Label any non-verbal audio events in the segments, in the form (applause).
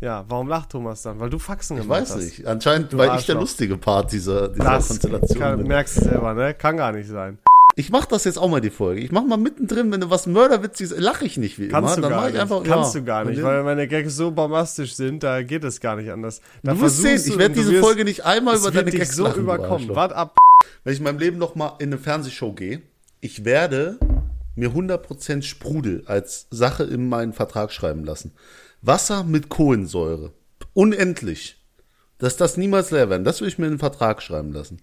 Ja, warum lacht Thomas dann? Weil du Faxen Ich gemacht weiß hast. nicht. Anscheinend Du war ich der lustige Part dieser, dieser Das Konstellation. kann, bin. merkst du selber, ne? Kann gar nicht sein. Ich mach das jetzt auch mal die Folge. Ich mach mal mittendrin, wenn du was Mörderwitziges, lache ich nicht wie Kannst immer. du gar ich nicht. einfach, Kannst ja. du gar nicht, weil meine Gags so bombastisch sind, da geht es gar nicht anders. Da Du wirst sehen, ich werde diese wirst- Folge nicht einmal über deine Gags so lachen, überkommen. Wart ab. Wenn ich in meinem Leben noch mal in eine Fernsehshow gehe, ich werde mir 100% Sprudel als Sache in meinen Vertrag schreiben lassen. Wasser mit Kohlensäure. Unendlich. Dass das niemals leer werden. Das will ich mir in den Vertrag schreiben lassen.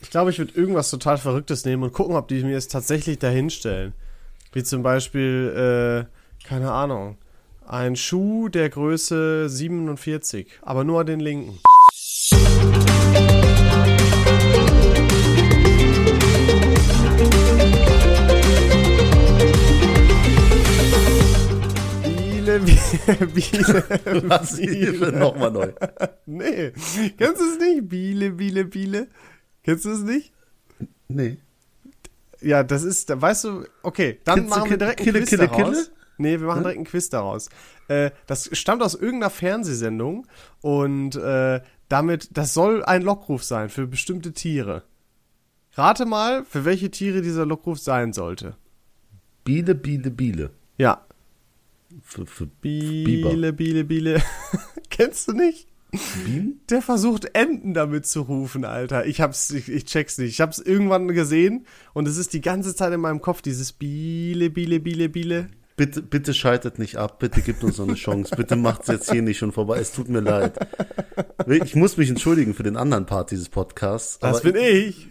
Ich glaube, ich würde irgendwas total Verrücktes nehmen und gucken, ob die mir es tatsächlich dahinstellen. Wie zum Beispiel, äh, keine Ahnung, ein Schuh der Größe 47, aber nur den linken. Biele, Biele, Biele. Was hier nochmal neu. Nee, kennst du es nicht? Biele, Biele, Biele. Kennst du es nicht? Nee. Ja, das ist, weißt du, okay, dann Kitze, machen wir Kille, direkt einen Kille, Quiz Kille, daraus. Kille? Nee, wir machen direkt einen Quiz daraus. Äh, das stammt aus irgendeiner Fernsehsendung und äh, damit, das soll ein Lockruf sein für bestimmte Tiere. Rate mal, für welche Tiere dieser Lockruf sein sollte. Biele, Biele, Biele. Ja. Für, für Biele, Biele, Biele. (laughs) Kennst du nicht? Bienen? Der versucht Enten damit zu rufen, Alter. Ich hab's, ich, ich check's nicht. Ich hab's irgendwann gesehen und es ist die ganze Zeit in meinem Kopf dieses Biele, Biele, Biele, Biele. Bitte, bitte schaltet nicht ab, bitte gebt uns noch eine Chance, bitte macht's jetzt hier nicht schon vorbei, es tut mir leid. Ich muss mich entschuldigen für den anderen Part dieses Podcasts. Das bin ich.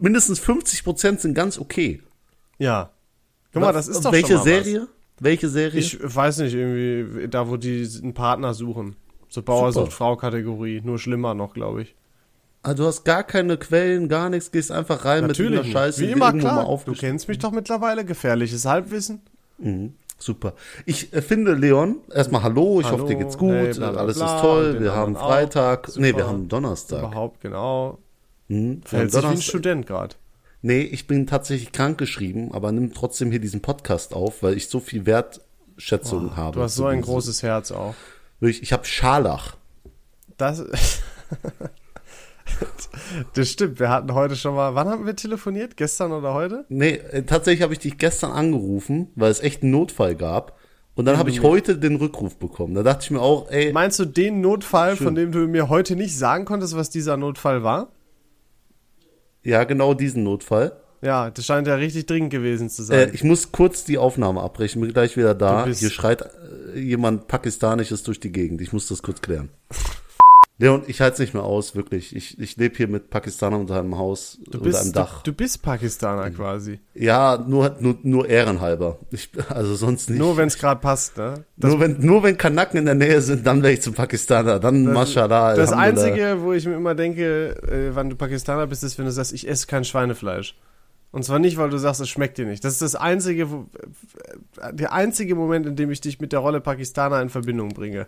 mindestens 50 Prozent sind ganz okay. Ja. Guck mal, das ist doch Welche schon mal Serie? Welche Serie? Ich weiß nicht, irgendwie, da wo die einen Partner suchen. So Bauersucht Frau-Kategorie. Nur schlimmer noch, glaube ich. ah, du hast gar keine Quellen, gar nichts, gehst einfach rein mit Natürlich. irgendeiner Scheiße, Wie die immer, klar. Du kennst mich doch mittlerweile. Gefährliches Halbwissen. Mhm. Super. Ich äh, finde, Leon, erstmal Hallo, ich Hallo, hoffe, dir geht's gut, hey, bla, bla, alles bla, ist toll, wir haben anderen auch. Freitag, nee, wir haben Donnerstag. Überhaupt, genau. Haben Verhält sich wie ein Donnerstag. Student gerade. Nee, ich bin tatsächlich krank geschrieben, aber nimm trotzdem hier diesen Podcast auf, weil ich so viel Wertschätzung habe. Du hast so ein großes Herz auch. Wirklich, Ich habe Scharlach. Das. (laughs) das stimmt. Wir hatten heute schon mal. Wann haben wir telefoniert? Gestern oder heute? Nee, äh, tatsächlich habe ich dich gestern angerufen, weil es echt einen Notfall gab. Und dann habe ich heute den Rückruf bekommen. Da dachte ich mir auch, ey, Meinst du den Notfall, Schön. von dem du mir heute nicht sagen konntest, was dieser Notfall war? Ja, genau diesen Notfall. Ja, das scheint ja richtig dringend gewesen zu Äh, sein. ich muss kurz die Aufnahme abbrechen, bin gleich wieder da. Hier schreit äh, jemand Pakistanisches durch die Gegend. Ich muss das kurz klären. Leon, ich halte es nicht mehr aus, wirklich. Ich, ich lebe hier mit Pakistanern unter einem Haus, du, unter einem bist, Dach. du, du bist Pakistaner quasi. Ja, nur, nur, nur ehrenhalber. Ich, also sonst nicht. Nur wenn es gerade passt, ne? nur, wenn, nur wenn Kanaken in der Nähe sind, dann wäre ich zum Pakistaner. Dann, mashallah. Das. Einzige, wo ich mir immer denke, äh, wann du Pakistaner bist, ist, wenn du sagst, ich esse kein Schweinefleisch. Und zwar nicht, weil du sagst, es schmeckt dir nicht. Das ist das einzige, wo, äh, der einzige Moment, in dem ich dich mit der Rolle Pakistaner in Verbindung bringe.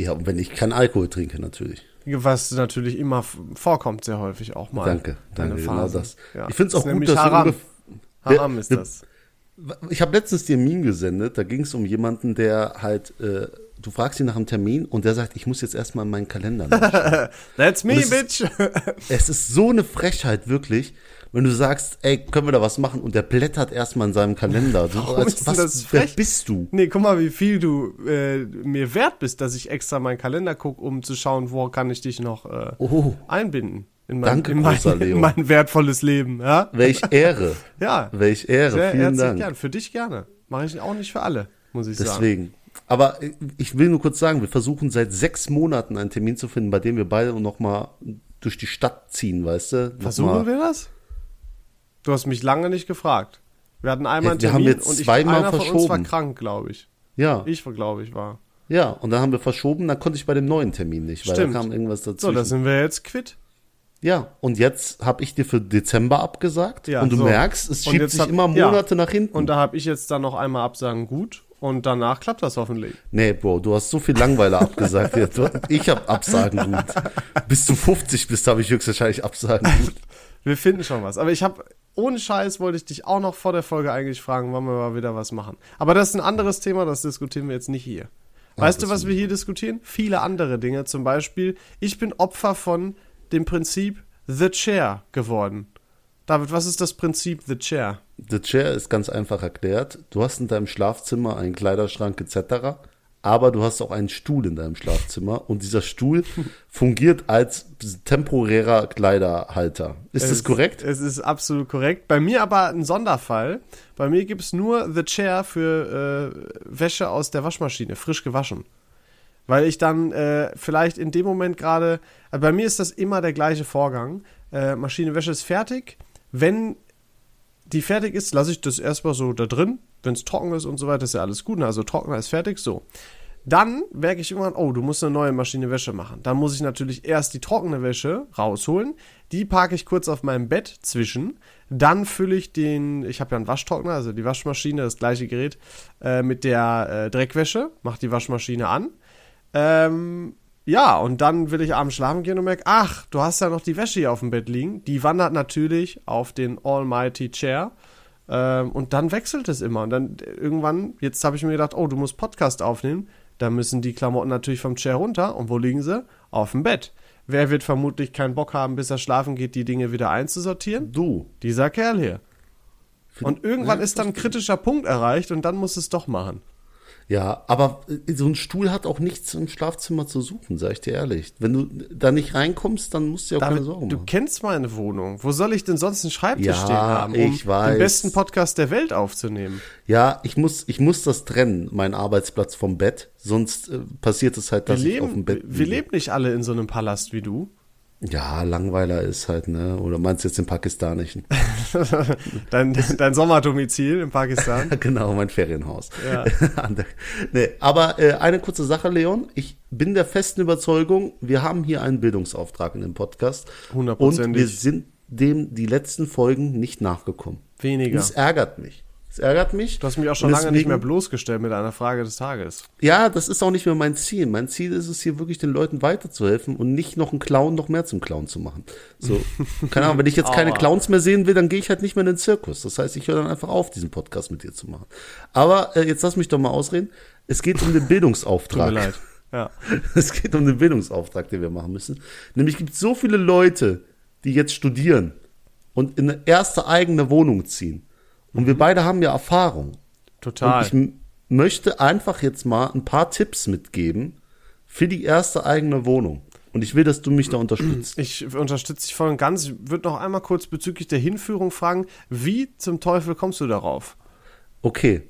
Ja, und wenn ich keinen Alkohol trinke, natürlich. Was natürlich immer vorkommt, sehr häufig auch mal. Danke, Deine danke, genau das. Ja. Ich finde es auch ist gut, dass Haram. Haram ist das. Ich habe letztens dir ein Meme gesendet, da ging es um jemanden, der halt, äh, du fragst ihn nach einem Termin und der sagt, ich muss jetzt erstmal in meinen Kalender nachschauen. (laughs) That's me, es bitch. (laughs) es ist so eine Frechheit, wirklich, wenn du sagst, ey, können wir da was machen? Und der blättert erstmal in seinem Kalender. So, Warum ist denn was, das wer bist du? nee, guck mal, wie viel du äh, mir wert bist, dass ich extra meinen Kalender gucke, um zu schauen, wo kann ich dich noch äh, Oh, einbinden. In mein, Danke, in mein, Leo. in mein wertvolles Leben, ja? welch Ehre. (laughs) Ja, Welch Ehre. sehr Vielen Dank. gern. Für dich gerne. Mache ich auch nicht für alle, muss ich sagen. Deswegen. Aber ich will nur kurz sagen, wir versuchen seit sechs Monaten einen Termin zu finden, bei dem wir beide noch mal durch die Stadt ziehen, weißt du? Versuchen mal- wir das? Du hast mich lange nicht gefragt. Wir hatten einmal Ja, einen wir haben Termin jetzt und ich, zweimal einer von uns war verschoben. krank, glaube ich. Ja, Ich, glaube ich, war. ja. Und dann haben wir verschoben, dann konnte ich bei dem neuen Termin nicht, weil Stimmt. da kam irgendwas So, dazwischen. da sind wir jetzt quitt. ja, und jetzt habe ich dir für Dezember abgesagt Ja, und du so. merkst, es schiebt sich hab- immer ja. Monate nach hinten. Und da habe ich jetzt dann noch einmal Absagen gut und danach klappt das hoffentlich. nee, Bro, du hast so viel Langweiler abgesagt. (laughs) Ich habe Absagen gut. Bis du 50 bist, habe ich höchstwahrscheinlich Absagen gut. (laughs) Wir finden schon was. Aber ich habe, ohne Scheiß wollte ich dich auch noch vor der Folge eigentlich fragen, wann wir mal wieder was machen. Aber das ist ein anderes Thema, das diskutieren wir jetzt nicht hier. Weißt das du, was wir hier diskutieren? Viele andere Dinge. Zum Beispiel, ich bin Opfer von dem Prinzip The Chair geworden. David, was ist das Prinzip The Chair? The Chair ist ganz einfach erklärt. Du hast in deinem Schlafzimmer einen Kleiderschrank etc., aber du hast auch einen Stuhl in deinem Schlafzimmer und dieser Stuhl (laughs) fungiert als temporärer Kleiderhalter. Ist das Es- korrekt? Es ist absolut korrekt. Bei mir aber ein Sonderfall. Bei mir gibt es nur The Chair für äh, Wäsche aus der Waschmaschine, frisch gewaschen. Weil ich dann äh, vielleicht in dem Moment gerade, äh, bei mir ist das immer der gleiche Vorgang. Äh, Maschine Wäsche ist fertig. Wenn die fertig ist, lasse ich das erstmal so da drin. Wenn es trocken ist und so weiter, ist ja alles gut. Also Trockner ist fertig, so. Dann merke ich irgendwann, oh, du musst eine neue Maschine Wäsche machen. Dann muss ich natürlich erst die trockene Wäsche rausholen. Die parke ich kurz auf meinem Bett zwischen. Dann fülle ich den, ich habe ja einen Waschtrockner, also die Waschmaschine, das gleiche Gerät, äh, mit der äh, Dreckwäsche, mache die Waschmaschine an. Ähm, ja, und dann will ich abends schlafen gehen und merke, ach, du hast ja noch die Wäsche hier auf dem Bett liegen. Die wandert natürlich auf den Almighty Chair. Ähm, und dann wechselt es immer. Und dann äh, irgendwann, jetzt habe ich mir gedacht, oh, du musst Podcast aufnehmen. Da müssen die Klamotten natürlich vom Chair runter. Und wo liegen sie? Auf dem Bett. Wer wird vermutlich keinen Bock haben, bis er schlafen geht, die Dinge wieder einzusortieren? Du. Dieser Kerl hier. Und irgendwann ist dann ein kritischer Punkt erreicht und dann muss es doch machen. Ja, aber äh, so ein Stuhl hat auch nichts im Schlafzimmer zu suchen, sag ich dir ehrlich. Wenn du da nicht reinkommst, dann musst du dir auch keine David, Sorgen du machen. kennst meine Wohnung. Wo soll ich denn sonst einen Schreibtisch Ja, stehen haben, um ich weiß. den besten Podcast der Welt aufzunehmen? Ja, ich muss, ich muss das trennen, meinen Arbeitsplatz vom Bett. Sonst äh, passiert es halt, Wir dass ich auf dem Bett wir liege. leben nicht alle in so einem Palast wie du. Ja, Langweiler ist halt, ne? Oder meinst du jetzt den pakistanischen? (laughs) Dein, dein Sommerdomizil in Pakistan. (laughs) genau, mein Ferienhaus. Ja. (laughs) Nee, aber äh, eine kurze Sache, Leon. Ich bin der festen Überzeugung, wir haben hier einen Bildungsauftrag in dem Podcast. Und Hundertprozentig. wir sind dem die letzten Folgen nicht nachgekommen. Weniger. Das ärgert mich. Ärgert mich. Du hast mich auch schon Und lange nicht deswegen- mehr bloßgestellt mit einer Frage des Tages. Ja, das ist auch nicht mehr mein Ziel. Mein Ziel ist es hier wirklich den Leuten weiterzuhelfen und nicht noch einen Clown noch mehr zum Clown zu machen. So, (laughs) keine Ahnung, wenn ich jetzt keine. Clowns mehr sehen will, dann gehe ich halt nicht mehr in den Zirkus. Das heißt, ich höre dann einfach auf, diesen Podcast mit dir zu machen. Aber äh, jetzt lass mich doch mal ausreden. Es geht um den Tut Bildungsauftrag. mir leid. Ja. (laughs) Es geht um den Bildungsauftrag, den wir machen müssen. Nämlich gibt es so viele Leute, die jetzt studieren und in eine erste eigene Wohnung ziehen. Und wir beide haben ja Erfahrung. Total. Und ich möchte einfach jetzt mal ein paar Tipps mitgeben für die erste eigene Wohnung. Und ich will, dass du mich da unterstützt. Ich unterstütze dich voll und ganz. Ich würde noch einmal kurz bezüglich der Hinführung fragen, wie zum Teufel kommst du darauf? Okay,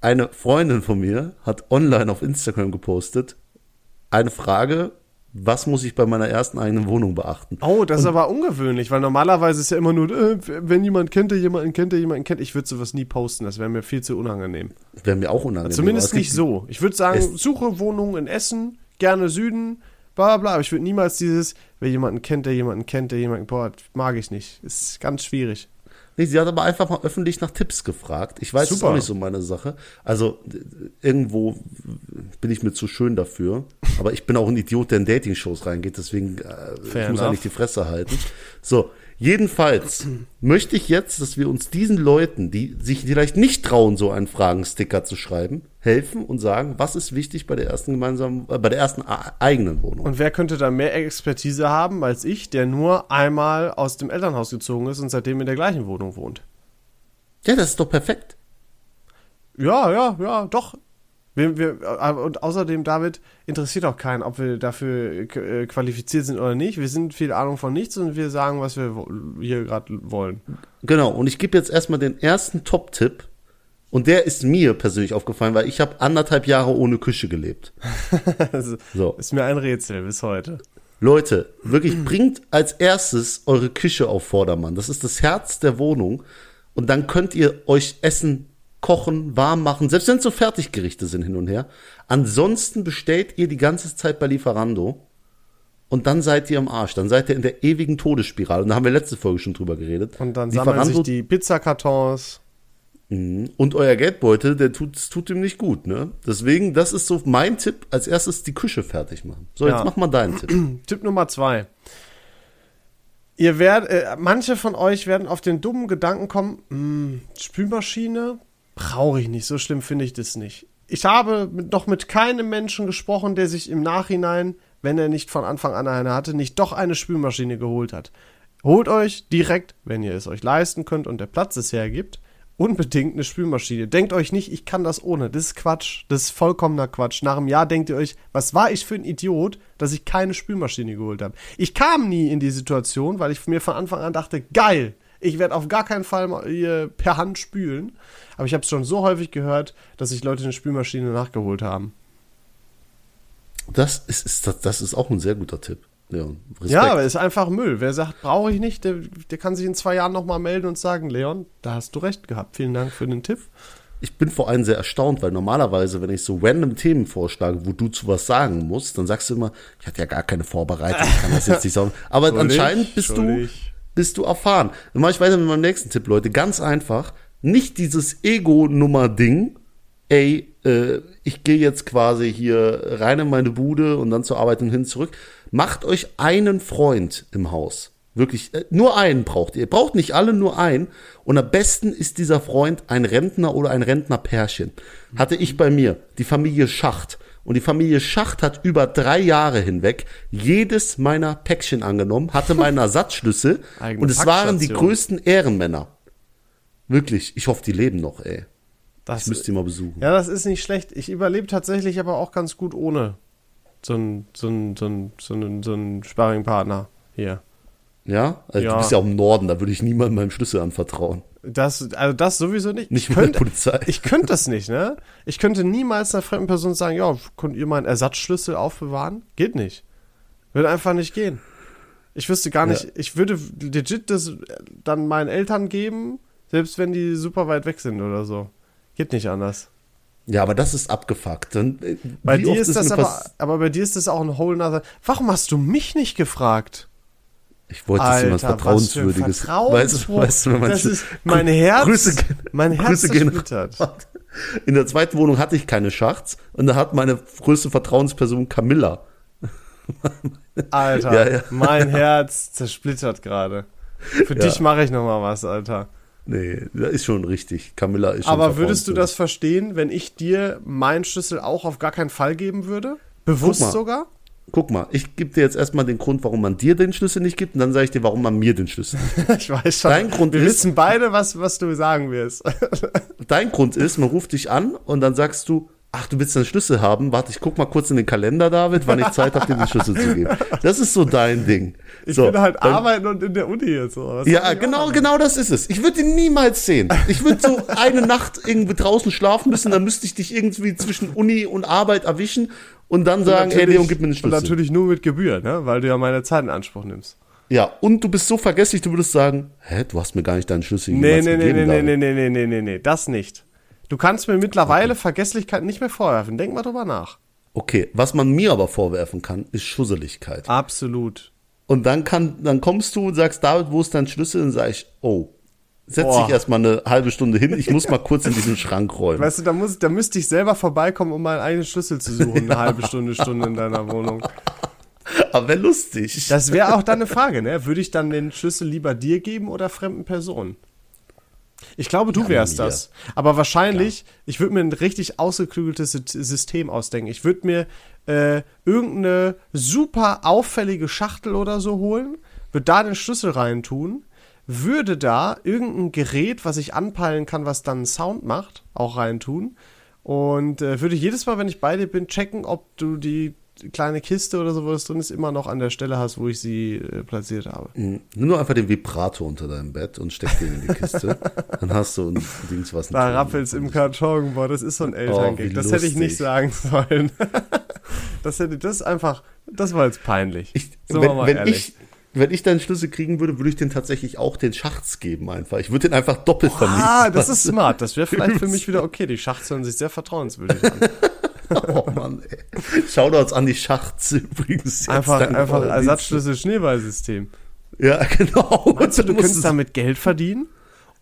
eine Freundin von mir hat online auf Instagram gepostet, eine Frage, was muss ich bei meiner ersten eigenen Wohnung beachten? Oh, das ist aber ungewöhnlich, weil normalerweise ist ja immer nur, äh, wenn jemand kennt, der jemanden kennt, der jemanden kennt. Ich würde sowas nie posten, das wäre mir viel zu unangenehm. Wäre mir auch unangenehm. Zumindest nicht so. Ich würde sagen, Es- suche Wohnungen in Essen, gerne Süden, bla bla bla. Aber ich würde niemals dieses, wer jemanden kennt, der jemanden kennt, der jemanden, boah, mag ich nicht. Ist ganz schwierig. Nee, sie hat aber einfach mal öffentlich nach Tipps gefragt. Ich weiß, das ist Super. auch nicht so meine Sache. Also irgendwo bin ich mir zu schön dafür. Aber ich bin auch ein Idiot, der in Dating-Shows reingeht. Deswegen äh, ich muss enough. eigentlich die Fresse halten. So, jedenfalls möchte ich jetzt, dass wir uns diesen Leuten, die sich vielleicht nicht trauen, so einen Fragensticker zu schreiben, helfen und sagen, was ist wichtig bei der ersten gemeinsamen, äh, bei der ersten a- eigenen Wohnung. Und wer könnte da mehr Expertise haben als ich, der nur einmal aus dem Elternhaus gezogen ist und seitdem in der gleichen Wohnung wohnt? ja, das ist doch perfekt. Ja, ja, ja, doch. Wir, wir, äh, und außerdem, David, interessiert auch keinen, ob wir dafür äh, qualifiziert sind oder nicht. Wir sind viel Ahnung von nichts und wir sagen, was wir hier gerade wollen. Genau, und ich gebe jetzt erstmal den ersten Top-Tipp. Und der ist mir persönlich aufgefallen, weil ich habe anderthalb Jahre ohne Küche gelebt. Das (laughs) So. ist mir ein Rätsel bis heute. Leute, wirklich bringt als erstes eure Küche auf Vordermann. Das ist das Herz der Wohnung. Und dann könnt ihr euch Essen kochen, warm machen, selbst wenn es so Fertiggerichte sind hin und her. Ansonsten bestellt ihr die ganze Zeit bei Lieferando. Und dann seid ihr am Arsch. Dann seid ihr in der ewigen Todesspirale. Und da haben wir letzte Folge schon drüber geredet. Und dann sammeln sich die Pizzakartons. Und euer Geldbeutel, der tut, tut ihm nicht gut, ne? Deswegen, das ist so mein Tipp, als erstes die Küche fertig machen. So, jetzt Ja. mach mal deinen Tipp. (clears throat) Tipp Nummer zwei. Ihr werdet, äh, manche von euch werden auf den dummen Gedanken kommen, hm, Spülmaschine brauche ich nicht, so schlimm finde ich das nicht. ich habe noch mit keinem Menschen gesprochen, der sich im Nachhinein, wenn er nicht von Anfang an eine hatte, nicht doch eine Spülmaschine geholt hat. Holt euch direkt, wenn ihr es euch leisten könnt und der Platz es hergibt, unbedingt eine Spülmaschine. Denkt euch nicht, ich kann das ohne. Das ist Quatsch. Das ist vollkommener Quatsch. Nach einem Jahr denkt ihr euch, was war ich für ein Idiot, dass ich keine Spülmaschine geholt habe. Ich kam nie in die Situation, weil ich mir von Anfang an dachte, geil, ich werde auf gar keinen Fall per Hand spülen. Aber ich habe es schon so häufig gehört, dass sich Leute eine Spülmaschine nachgeholt haben. Das ist, ist, das, das ist auch ein sehr guter Tipp. Leon, Ja, aber ist einfach Müll. Wer sagt, brauche ich nicht, der, der kann sich in zwei Jahren nochmal melden und sagen, Leon, da hast du recht gehabt. Vielen Dank für den Tipp. Ich bin vor allem sehr erstaunt, weil normalerweise, wenn ich so random Themen vorschlage, wo du zu was sagen musst, dann sagst du immer, ich hatte ja gar keine Vorbereitung, ich kann das jetzt nicht (laughs) sagen. Aber anscheinend bist du. Bist du erfahren. Dann mache ich weiter mit meinem nächsten Tipp, Leute. Ganz einfach, nicht dieses Ego-Nummer-Ding, ey, äh, ich gehe jetzt quasi hier rein in meine Bude und dann zur Arbeit und hin zurück. Macht euch einen Freund im Haus. Wirklich, äh, nur einen braucht ihr. Ihr braucht nicht alle, nur einen. Und am besten ist dieser Freund ein Rentner oder ein Rentnerpärchen. Hatte ich bei mir. Die Familie Schacht. Und die Familie Schacht hat über drei Jahre hinweg jedes meiner Päckchen angenommen, hatte meinen (laughs) Ersatzschlüssel und es waren die größten Ehrenmänner. Wirklich, ich hoffe, die leben noch, ey. Das, Ich müsste die mal besuchen. ja, das ist nicht schlecht. Ich überlebe tatsächlich aber auch ganz gut ohne so einen so einen- so einen- so einen- so einen Sparringpartner hier. Ja? Also Ja. Du bist ja auch im Norden, da würde ich niemandem meinen Schlüssel anvertrauen. Das, also das sowieso nicht. Nicht ich der könnte, Polizei. ich könnte das nicht, ne? Ich könnte niemals einer fremden Person sagen, ja, könnt ihr meinen Ersatzschlüssel aufbewahren? Geht nicht. Würde einfach nicht gehen. Ich wüsste gar nicht, Ja. ich würde legit das dann meinen Eltern geben, selbst wenn die super weit weg sind oder so. Geht nicht anders. Ja, aber das ist abgefuckt. Dann, äh, Bei dir ist das aber, aber bei dir ist das auch ein whole nother. Warum hast du mich nicht gefragt? Ich wollte, dass jemand Vertrauenswürdiges. Vertrauensbruch. Weißt du, wenn man das ist, mein Herz, Grüße mein Herz Grüße gehen. In der zweiten Wohnung hatte ich keine Schachts und da hat meine größte Vertrauensperson Camilla. Alter, Ja, ja. mein Herz zersplittert gerade. Für Ja. dich mache ich noch mal was, Alter. Nee, das ist schon richtig. Camilla ist schon Aber würdest du das verstehen, wenn ich dir meinen Schlüssel auch auf gar keinen Fall geben würde? Bewusst sogar? Guck mal, ich gebe dir jetzt erstmal den Grund, warum man dir den Schlüssel nicht gibt und dann sage ich dir, warum man mir den Schlüssel nicht gibt. (laughs) Ich weiß schon. Dein Grund Wir ist- wissen beide, was, was du sagen wirst. (laughs) Dein Grund ist, man ruft dich an und dann sagst du, ach, du willst einen Schlüssel haben? Warte, ich guck mal kurz in den Kalender, David, wann ich Zeit habe, dir den Schlüssel zu geben. Das ist so dein Ding. (laughs) Ich so, bin halt dann- arbeiten und in der Uni jetzt. So. Ja, genau, genau das ist es. Ich würde ihn niemals sehen. Ich würde so eine Nacht irgendwie draußen schlafen müssen, dann müsste ich dich irgendwie zwischen Uni und Arbeit erwischen und dann sagen, ey Natürlich- Leon, gib mir den Und Schlüssel. natürlich nur mit Gebühr, ne? weil du ja meine Zeit in Anspruch nimmst. Ja, und du bist so vergesslich, du würdest sagen, hä, du hast mir gar nicht deinen Schlüssel Nee, nee, nee, gegeben, nee, nee, nee, nee, nee, nee, nee, nee, das nicht. Du kannst mir mittlerweile Vergesslichkeit nicht mehr vorwerfen. Denk mal drüber nach. Okay, was man mir aber vorwerfen kann, ist Schusseligkeit. Absolut. Und dann kann, dann kommst du und sagst, David, wo ist dein Schlüssel? Und sag ich, oh, setz dich erstmal eine halbe Stunde hin, ich muss (laughs) mal kurz in diesen Schrank räumen. Weißt du, da, muss, da müsste ich selber vorbeikommen, um meinen eigenen Schlüssel zu suchen. Eine halbe Stunde, Stunde in deiner Wohnung. Aber wäre lustig. Das wäre auch dann eine Frage, ne? Würde ich dann den Schlüssel lieber dir geben oder fremden Personen? Ich glaube, du Ja, wärst mir. das. Aber wahrscheinlich, ich würde mir ein richtig ausgeklügeltes Sy- System ausdenken. Ich würde mir äh, irgendeine super auffällige Schachtel oder so holen, würde da den Schlüssel reintun, würde da irgendein Gerät, was ich anpeilen kann, was dann Sound macht, auch reintun. Und äh, würde jedes Mal, wenn ich bei dir bin, checken, ob du die kleine Kiste oder so, wo es drin ist, immer noch an der Stelle hast, wo ich sie äh, platziert habe. Mhm. Nimm nur einfach den Vibrator unter deinem Bett und steck den in die Kiste. (laughs) Dann hast du ein Dings, was Da rappelt's im Karton, boah, das ist so ein Elterngag. Oh, das hätte ich nicht sagen (laughs) sollen. das hätte, das ist einfach, das war jetzt peinlich. Ich, wir wenn, mal wenn, ehrlich. ich, wenn ich deinen Schlüssel kriegen würde, würde ich den tatsächlich auch den Schachts geben einfach. Ich würde den einfach doppelt vermieten. Ah, das ist smart. Das wäre vielleicht für mich (laughs) wieder okay. Die Schachts hören sich sehr vertrauenswürdig an. Oh Mann, ey. Shoutouts an die Schachts übrigens. Einfach, einfach für euren Ersatzschlüssel Schneeballsystem. Dienst. Ja, (laughs) genau. Meinst du, du könntest damit Geld verdienen?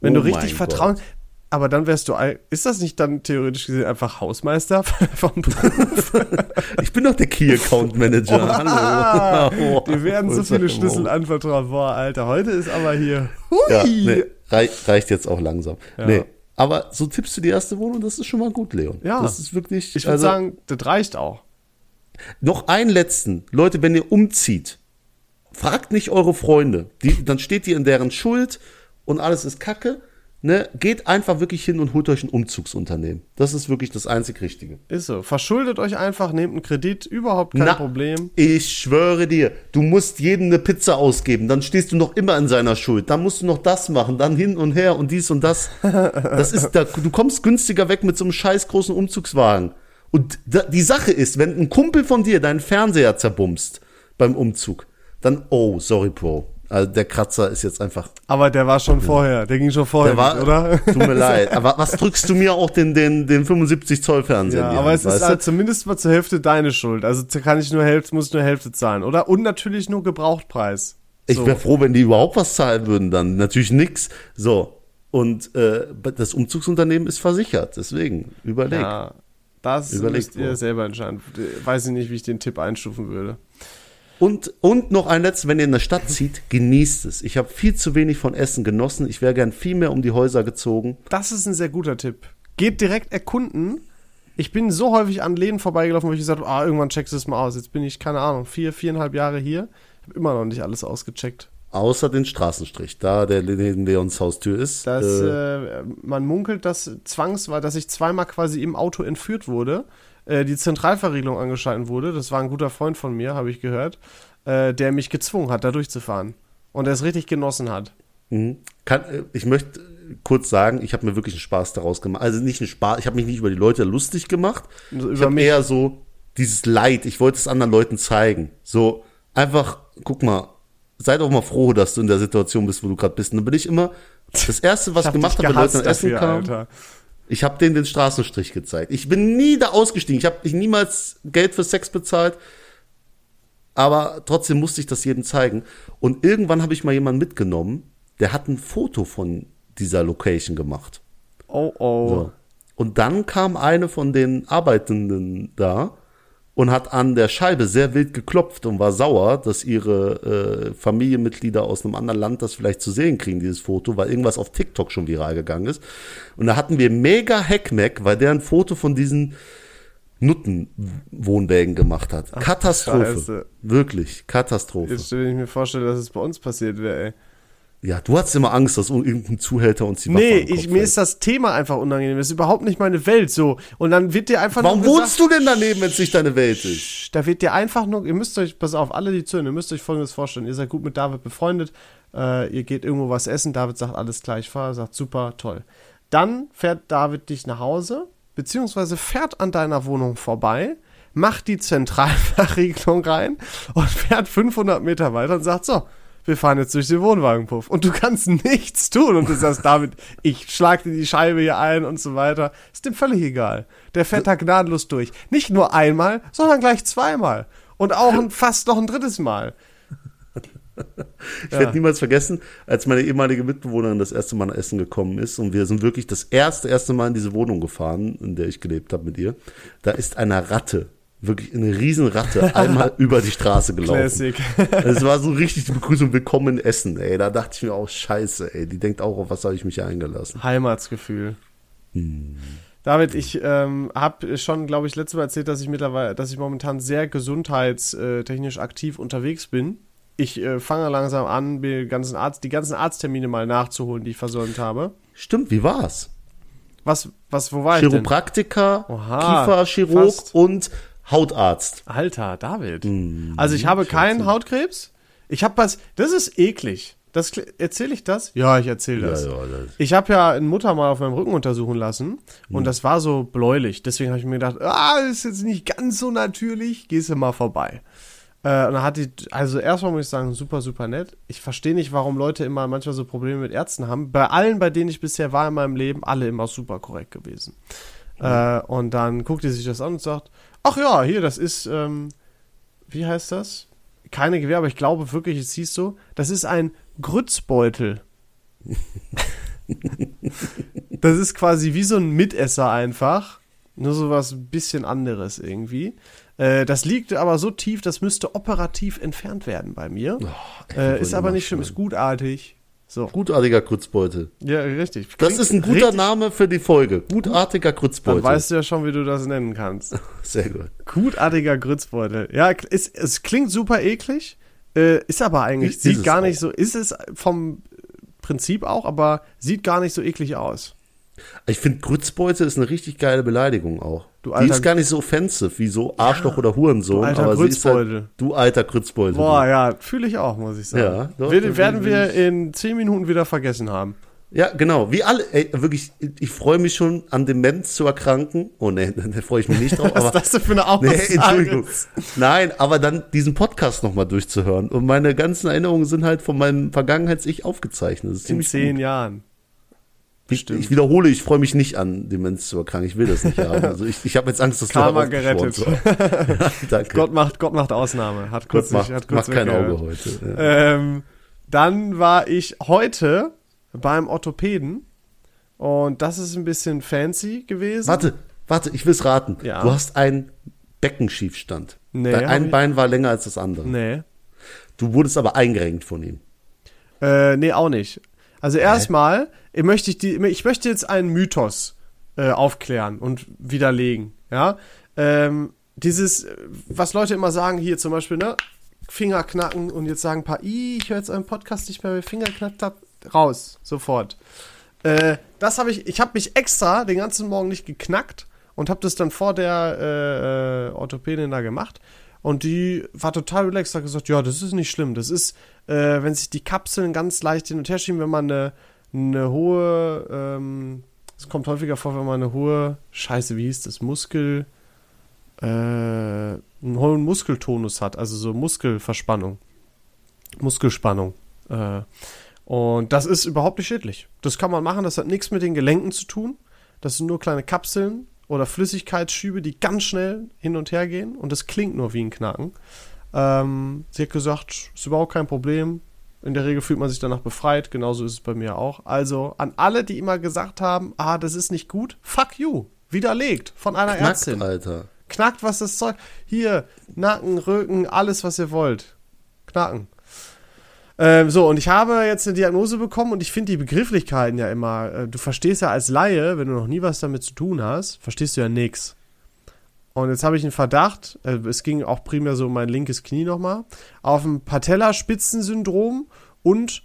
Wenn Oh du richtig vertrauen. Aber dann wärst du, ist das nicht dann theoretisch gesehen einfach Hausmeister (laughs) vom Beruf? Ich bin doch der Key Account Manager. Ah, Hallo. dir werden so viele Schlüssel mal? anvertraut. Boah, Alter, heute ist aber hier. Hui. Ja, nee, rei reicht jetzt auch langsam. Ja. Nee, Aber so tippst du die erste Wohnung, das ist schon mal gut, Leon. Ja. Das ist wirklich. Ich würde also, sagen, das reicht auch. Noch einen letzten. Leute, wenn ihr umzieht, fragt nicht eure Freunde. Die, dann steht ihr in deren Schuld und alles ist kacke. Ne? Geht einfach wirklich hin und holt euch ein Umzugsunternehmen. Das ist wirklich das einzig Richtige. Ist so. Verschuldet euch einfach, nehmt einen Kredit, überhaupt kein Na, Problem. Ich schwöre dir, du musst jedem eine Pizza ausgeben, dann stehst du noch immer in seiner Schuld. Dann musst du noch das machen, dann hin und her und dies und das. Das ist, da, du kommst günstiger weg mit so einem scheiß großen Umzugswagen. Und da, die Sache ist, wenn ein Kumpel von dir deinen Fernseher zerbumst beim Umzug, dann, oh, sorry, Bro. Also der Kratzer ist jetzt einfach Aber der war schon vorher, der ging schon vorher, der war, mit, oder? Tut mir (laughs) leid. Aber was drückst du mir auch den, den, den 75 Zoll Fernseher? Ja, aber Hand, es ist halt zumindest mal zur Hälfte deine Schuld. Also kann ich nur Hälfte, muss ich nur Hälfte zahlen, oder? Und natürlich nur Gebrauchtpreis. Ich So. wäre froh, wenn die überhaupt was zahlen würden, dann natürlich nix. So. Und äh, das Umzugsunternehmen ist versichert, deswegen überleg. Ja, das Überleg, müsst ihr Bro. selber entscheiden. Weiß ich nicht, wie ich den Tipp einstufen würde. Und, und noch ein letztes, wenn ihr in der Stadt zieht, genießt es. Ich habe viel zu wenig von Essen genossen. Ich wäre gern viel mehr um die Häuser gezogen. Das ist ein sehr guter Tipp. Geht direkt erkunden. Ich bin so häufig an Läden vorbeigelaufen, wo ich gesagt habe, ah, irgendwann checkst du es mal aus. Jetzt bin ich, keine Ahnung, vier, viereinhalb Jahre hier. Habe immer noch nicht alles ausgecheckt. Außer den Straßenstrich, da der neben Leons Haustür ist. Das, äh, äh, man munkelt, dass zwangsweise, dass ich zweimal quasi im Auto entführt wurde, äh, die Zentralverriegelung angeschalten wurde. Das war ein guter Freund von mir, habe ich gehört, äh, der mich gezwungen hat, da durchzufahren. Und der es richtig genossen hat. Mhm. Kann, äh, ich möchte kurz sagen, ich habe mir wirklich einen Spaß daraus gemacht. Also nicht einen Spaß, ich habe mich nicht über die Leute lustig gemacht. Also ich über habe mich. eher so dieses Leid, ich wollte es anderen Leuten zeigen. So einfach, guck mal, sei doch mal froh, dass du in der Situation bist, wo du gerade bist. Und dann bin ich immer, das Erste, was Ich ich gemacht habe, wenn Leute an Essen kamen. Ich habe denen den Straßenstrich gezeigt. Ich bin nie da ausgestiegen. Ich habe niemals Geld für Sex bezahlt. Aber trotzdem musste ich das jedem zeigen. Und irgendwann habe ich mal jemanden mitgenommen, der hat ein Foto von dieser Location gemacht. Oh, oh. So. Und dann kam eine von den Arbeitenden da und hat an der Scheibe sehr wild geklopft und war sauer, dass ihre äh, Familienmitglieder aus einem anderen Land das vielleicht zu sehen kriegen, dieses Foto, weil irgendwas auf TikTok schon viral gegangen ist. Und da hatten wir mega Hackmack, weil der ein Foto von diesen Nuttenwohnwägen gemacht hat. Katastrophe. Scheiße. Wirklich, Katastrophe. Jetzt, wenn ich mir vorstelle, dass es bei uns passiert wäre, ey. Ja, du hattest immer Angst, dass irgendein Zuhälter uns die Waffe Nee, ich, mir hält. ist das Thema einfach unangenehm. Das ist überhaupt nicht meine Welt so. Und dann wird dir einfach Warum nur wohnst du denn daneben, wenn es nicht deine Welt ist? Da wird dir einfach nur, ihr müsst euch, pass auf, alle die zuhören, ihr müsst euch folgendes vorstellen. Ihr seid gut mit David befreundet, äh, ihr geht irgendwo was essen, David sagt alles klar, ich fahre, sagt super, toll. Dann fährt David dich nach Hause, beziehungsweise fährt an deiner Wohnung vorbei, macht die Zentralverriegelung rein und fährt 500 Meter weiter und sagt so, wir fahren jetzt durch den Wohnwagenpuff. Und du kannst nichts tun. Und du sagst, David, ich schlag dir die Scheibe hier ein und so weiter. Ist dem völlig egal. Der fährt da gnadenlos durch. Nicht nur einmal, sondern gleich zweimal. Und auch ein, fast noch ein drittes Mal. Ich werde niemals vergessen, als meine ehemalige Mitbewohnerin das erste Mal nach Essen gekommen ist und wir sind wirklich das erste, erste Mal in diese Wohnung gefahren, in der ich gelebt habe mit ihr. Da ist eine Ratte, wirklich eine Riesenratte, einmal (laughs) über die Straße gelaufen. Classic. Es war so richtig die Begrüßung, willkommen in Essen, ey. Da dachte ich mir auch, scheiße, ey. Die denkt auch, auf was habe ich mich eingelassen. Heimatsgefühl. David, ich ähm, habe schon, glaube ich, letztes Mal erzählt, dass ich mittlerweile, dass ich momentan sehr gesundheitstechnisch aktiv unterwegs bin. Ich äh, fange langsam an, mir ganzen Arzt, die ganzen Arzttermine mal nachzuholen, die ich versäumt habe. Stimmt, wie war's? Was, was, wo war ich denn? Chiropraktiker, Oha, Kieferchirurg fast. und Hautarzt. Alter, David. Mhm. also ich habe keinen Hautkrebs. Ich habe was, das ist eklig. Das erzähle ich das? Ja, ich erzähle das. Ja, ja, das- Ich habe ja eine Mutter mal auf meinem Rücken untersuchen lassen Mhm. und das war so bläulich. Deswegen habe ich mir gedacht, ah, ist jetzt nicht ganz so natürlich, gehst du mal vorbei. Äh, und dann hat die, also erstmal muss ich sagen, super, super nett. Ich verstehe nicht, warum Leute immer manchmal so Probleme mit Ärzten haben. Bei allen, bei denen ich bisher war in meinem Leben, alle immer super korrekt gewesen. Äh, und dann guckt die sich das an und sagt, ach ja, hier, das ist, ähm, wie heißt das? Keine Gewehr, aber ich glaube wirklich, es hieß so, das ist ein Grützbeutel. (laughs) das ist quasi wie so ein Mitesser einfach. Nur so was bisschen anderes irgendwie. Äh, das liegt aber so tief, das müsste operativ entfernt werden bei mir. Oh, äh, ist aber nicht schlimm, ist gutartig. So. Gutartiger Grützbeutel. Ja, richtig. Das Klingt ist ein guter richtig- Name für die Folge. Gutartiger Dann Grützbeutel. weißt du ja schon, wie du das nennen kannst. (laughs) Sehr gut. Gutartiger Grützbeutel. Ja, ist, es klingt super eklig, äh, ist aber eigentlich, Ist sieht gar auch. nicht so, ist es vom Prinzip auch, aber sieht gar nicht so eklig aus. Ich finde, Grützbeutel ist eine richtig geile Beleidigung auch. Du die alter- ist gar nicht so offensive wie so Arschloch oder Hurensohn. du alter aber sie ist Grützbeutel. halt, du alter Grützbeutel. Boah, ja, fühle ich auch, muss ich sagen. Ja, doch, wir, da werden wir in zehn Minuten wieder vergessen haben. Ja, genau. Wie alle, ey, wirklich, ich freue mich schon an Demenz zu erkranken. Oh ne, (laughs) da freue ich mich nicht drauf. Was aber, ist das denn für eine (laughs) Aussage? Nee, Entschuldigung. Nein, aber dann diesen Podcast nochmal durchzuhören. Und meine ganzen Erinnerungen sind halt von meinem Vergangenheits-Ich aufgezeichnet. In zehn gut. Jahren. Ich, ich wiederhole, ich freue mich nicht an Demenz zu erkranken. Ich will das nicht haben. Also ich, ich habe jetzt Angst, dass Karma du gerettet. hast. (laughs) (laughs) Danke. Gott macht, Gott macht Ausnahme. Hat kurz Gott macht, nicht, hat kurz macht kein. Auge heute. Ja. Ähm, dann war ich heute beim Orthopäden und das ist ein bisschen fancy gewesen. Warte, warte, ich will's raten. Ja. Du hast einen Beckenschiefstand. Nee, Dein ein Bein war länger als das andere. Nee. Du wurdest aber eingerenkt von ihm. Äh, nee, auch nicht. Also erstmal ich möchte die, ich möchte jetzt einen Mythos äh, aufklären und widerlegen. Ja, ähm, dieses, was Leute immer sagen, hier zum Beispiel, ne, Finger knacken und jetzt sagen ein paar, "Ih, ich höre jetzt euren Podcast nicht mehr, weil Finger knackt hab, raus, sofort. Äh, das habe ich, ich habe mich extra den ganzen Morgen nicht geknackt und habe das dann vor der äh, äh, Orthopädin da gemacht. Und die war total relaxed, hat gesagt, ja, das ist nicht schlimm. Das ist, äh, wenn sich die Kapseln ganz leicht hin und her schieben, wenn man eine, eine hohe, ähm, es kommt häufiger vor, wenn man eine hohe, scheiße, wie hieß das, Muskel, äh, einen hohen Muskeltonus hat, also so Muskelverspannung, Muskelspannung. Äh, und das ist überhaupt nicht schädlich. Das kann man machen, das hat nichts mit den Gelenken zu tun. Das sind nur kleine Kapseln oder Flüssigkeitsschübe, die ganz schnell hin und her gehen und das klingt nur wie ein Knacken. Ähm, sie hat gesagt, ist überhaupt kein Problem. In der Regel fühlt man sich danach befreit, genauso ist es bei mir auch. Also an alle, die immer gesagt haben, ah, das ist nicht gut, fuck you. Widerlegt von einer Knackt, Ärztin. Alter. Knackt, was das Zeug. Hier, Nacken, Rücken, alles, was ihr wollt. Knacken. Ähm, so, und ich habe jetzt eine Diagnose bekommen und ich finde die Begrifflichkeiten ja immer, äh, du verstehst ja als Laie, wenn du noch nie was damit zu tun hast, verstehst du ja nix. Und jetzt habe ich einen Verdacht, äh, es ging auch primär so um mein linkes Knie nochmal, auf ein Patellaspitzensyndrom und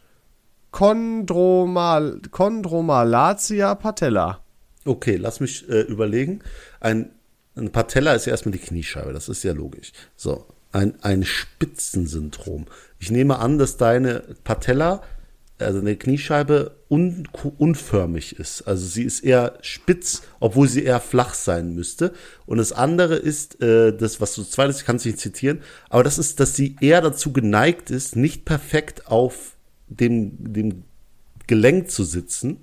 Chondromal, Chondromalacia patella. Okay, lass mich äh, überlegen. Ein, ein Patella ist ja erstmal die Kniescheibe, das ist ja logisch. So, ein, ein Spitzensyndrom. Ich nehme an, dass deine Patella, also eine Kniescheibe, un, unförmig ist. Also sie ist eher spitz, obwohl sie eher flach sein müsste. Und das andere ist, äh, das, was du zweites, ich kann es nicht zitieren, aber das ist, dass sie eher dazu geneigt ist, nicht perfekt auf dem, dem Gelenk zu sitzen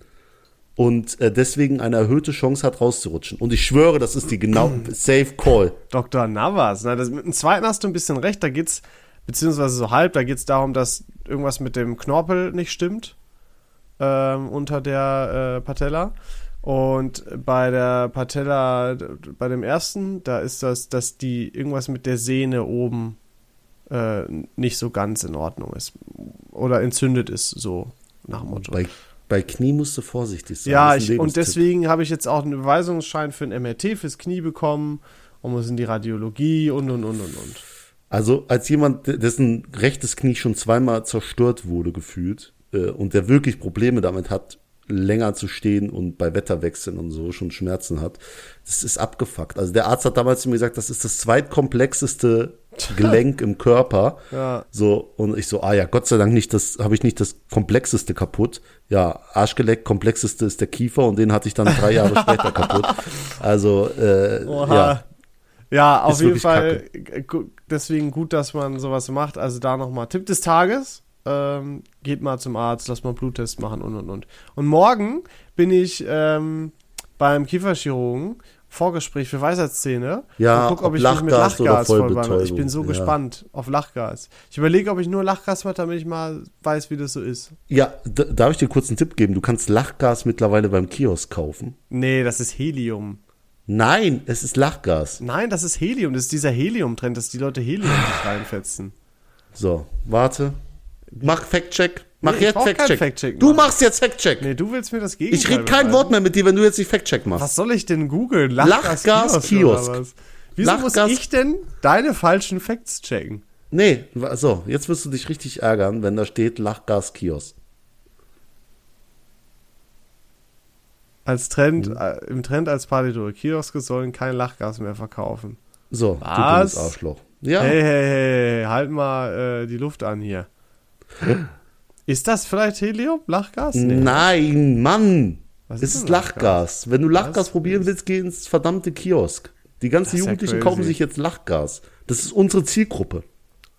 und äh, deswegen eine erhöhte Chance hat, rauszurutschen. Und ich schwöre, das ist die genau (clears throat) Safe Call. Dr. Navas, ne, das, mit dem zweiten hast du ein bisschen recht, da geht's, beziehungsweise so halb, da geht's darum, dass irgendwas mit dem Knorpel nicht stimmt ähm, unter der äh, Patella. Und bei der Patella, bei dem ersten, da ist das, dass die irgendwas mit der Sehne oben äh, nicht so ganz in Ordnung ist. Oder entzündet ist, so nach dem Motto. Bei, bei Knie musst du vorsichtig sein. Ja, ich, und deswegen habe ich jetzt auch einen Beweisungsschein für ein MRT fürs Knie bekommen und muss in die Radiologie und und und und und. Also als jemand, dessen rechtes Knie schon zweimal zerstört wurde, gefühlt, äh, und der wirklich Probleme damit hat, länger zu stehen und bei Wetterwechseln und so schon Schmerzen hat, das ist abgefuckt. Also der Arzt hat damals zu mir gesagt, das ist das zweitkomplexeste (laughs) Gelenk im Körper. Ja. So, und ich so, ah ja, Gott sei Dank nicht, das habe ich nicht das komplexeste kaputt. Ja, Arschgelenk, komplexeste ist der Kiefer und den hatte ich dann drei (laughs) Jahre später kaputt. Also, äh, Oha. ja. Ja, auf Ist jeden Fall gu- deswegen gut, dass man sowas macht. Also da nochmal Tipp des Tages. Ähm, geht mal zum Arzt, lass mal Bluttest machen und und und. Und morgen bin ich ähm, beim Kieferchirurgen Vorgespräch für Weisheitszähne. Ja, und guck, ob, ob ich mich mit Lachgas Lachgas vollbehandle. Ich bin so ja. gespannt auf Lachgas. Ich überlege, ob ich nur Lachgas mache, damit ich mal weiß, wie das so ist. Ja, da, darf ich dir kurz einen Tipp geben? Du kannst Lachgas mittlerweile beim Kiosk kaufen. Nee, das ist Helium. Nein, es ist Lachgas. Nein, das ist Helium. Das ist dieser Helium-Trend, dass die Leute Helium sich reinfetzen. So, warte. Mach Fact-Check. Mach Nee, jetzt Fact-Check. Fact-Check du machst jetzt Fact-Check. Nee, du willst mir das Gegenteil ich rede kein. Wort mehr mit dir, wenn du jetzt nicht Fact-Check machst. Was soll ich denn googeln? Lachgas-Kiosk. Was? Wieso Lachgas- muss ich denn deine falschen Facts checken? Nee, so, jetzt wirst du dich richtig ärgern, wenn da steht Lachgas-Kiosk. Als Trend, Mhm. äh, im Trend als Partydroge. Kioske sollen kein Lachgas mehr verkaufen. So, Was? Arschloch. Ja, Hey, hey, hey, halt mal äh, die Luft an hier. Ist das vielleicht Helium? Lachgas? Nee. nein, Mann. Was es ist ist Lachgas? Lachgas. Wenn du Lachgas Was? probieren willst, geh ins verdammte Kiosk. Die ganzen ja Jugendlichen crazy. kaufen sich jetzt Lachgas. Das ist unsere Zielgruppe.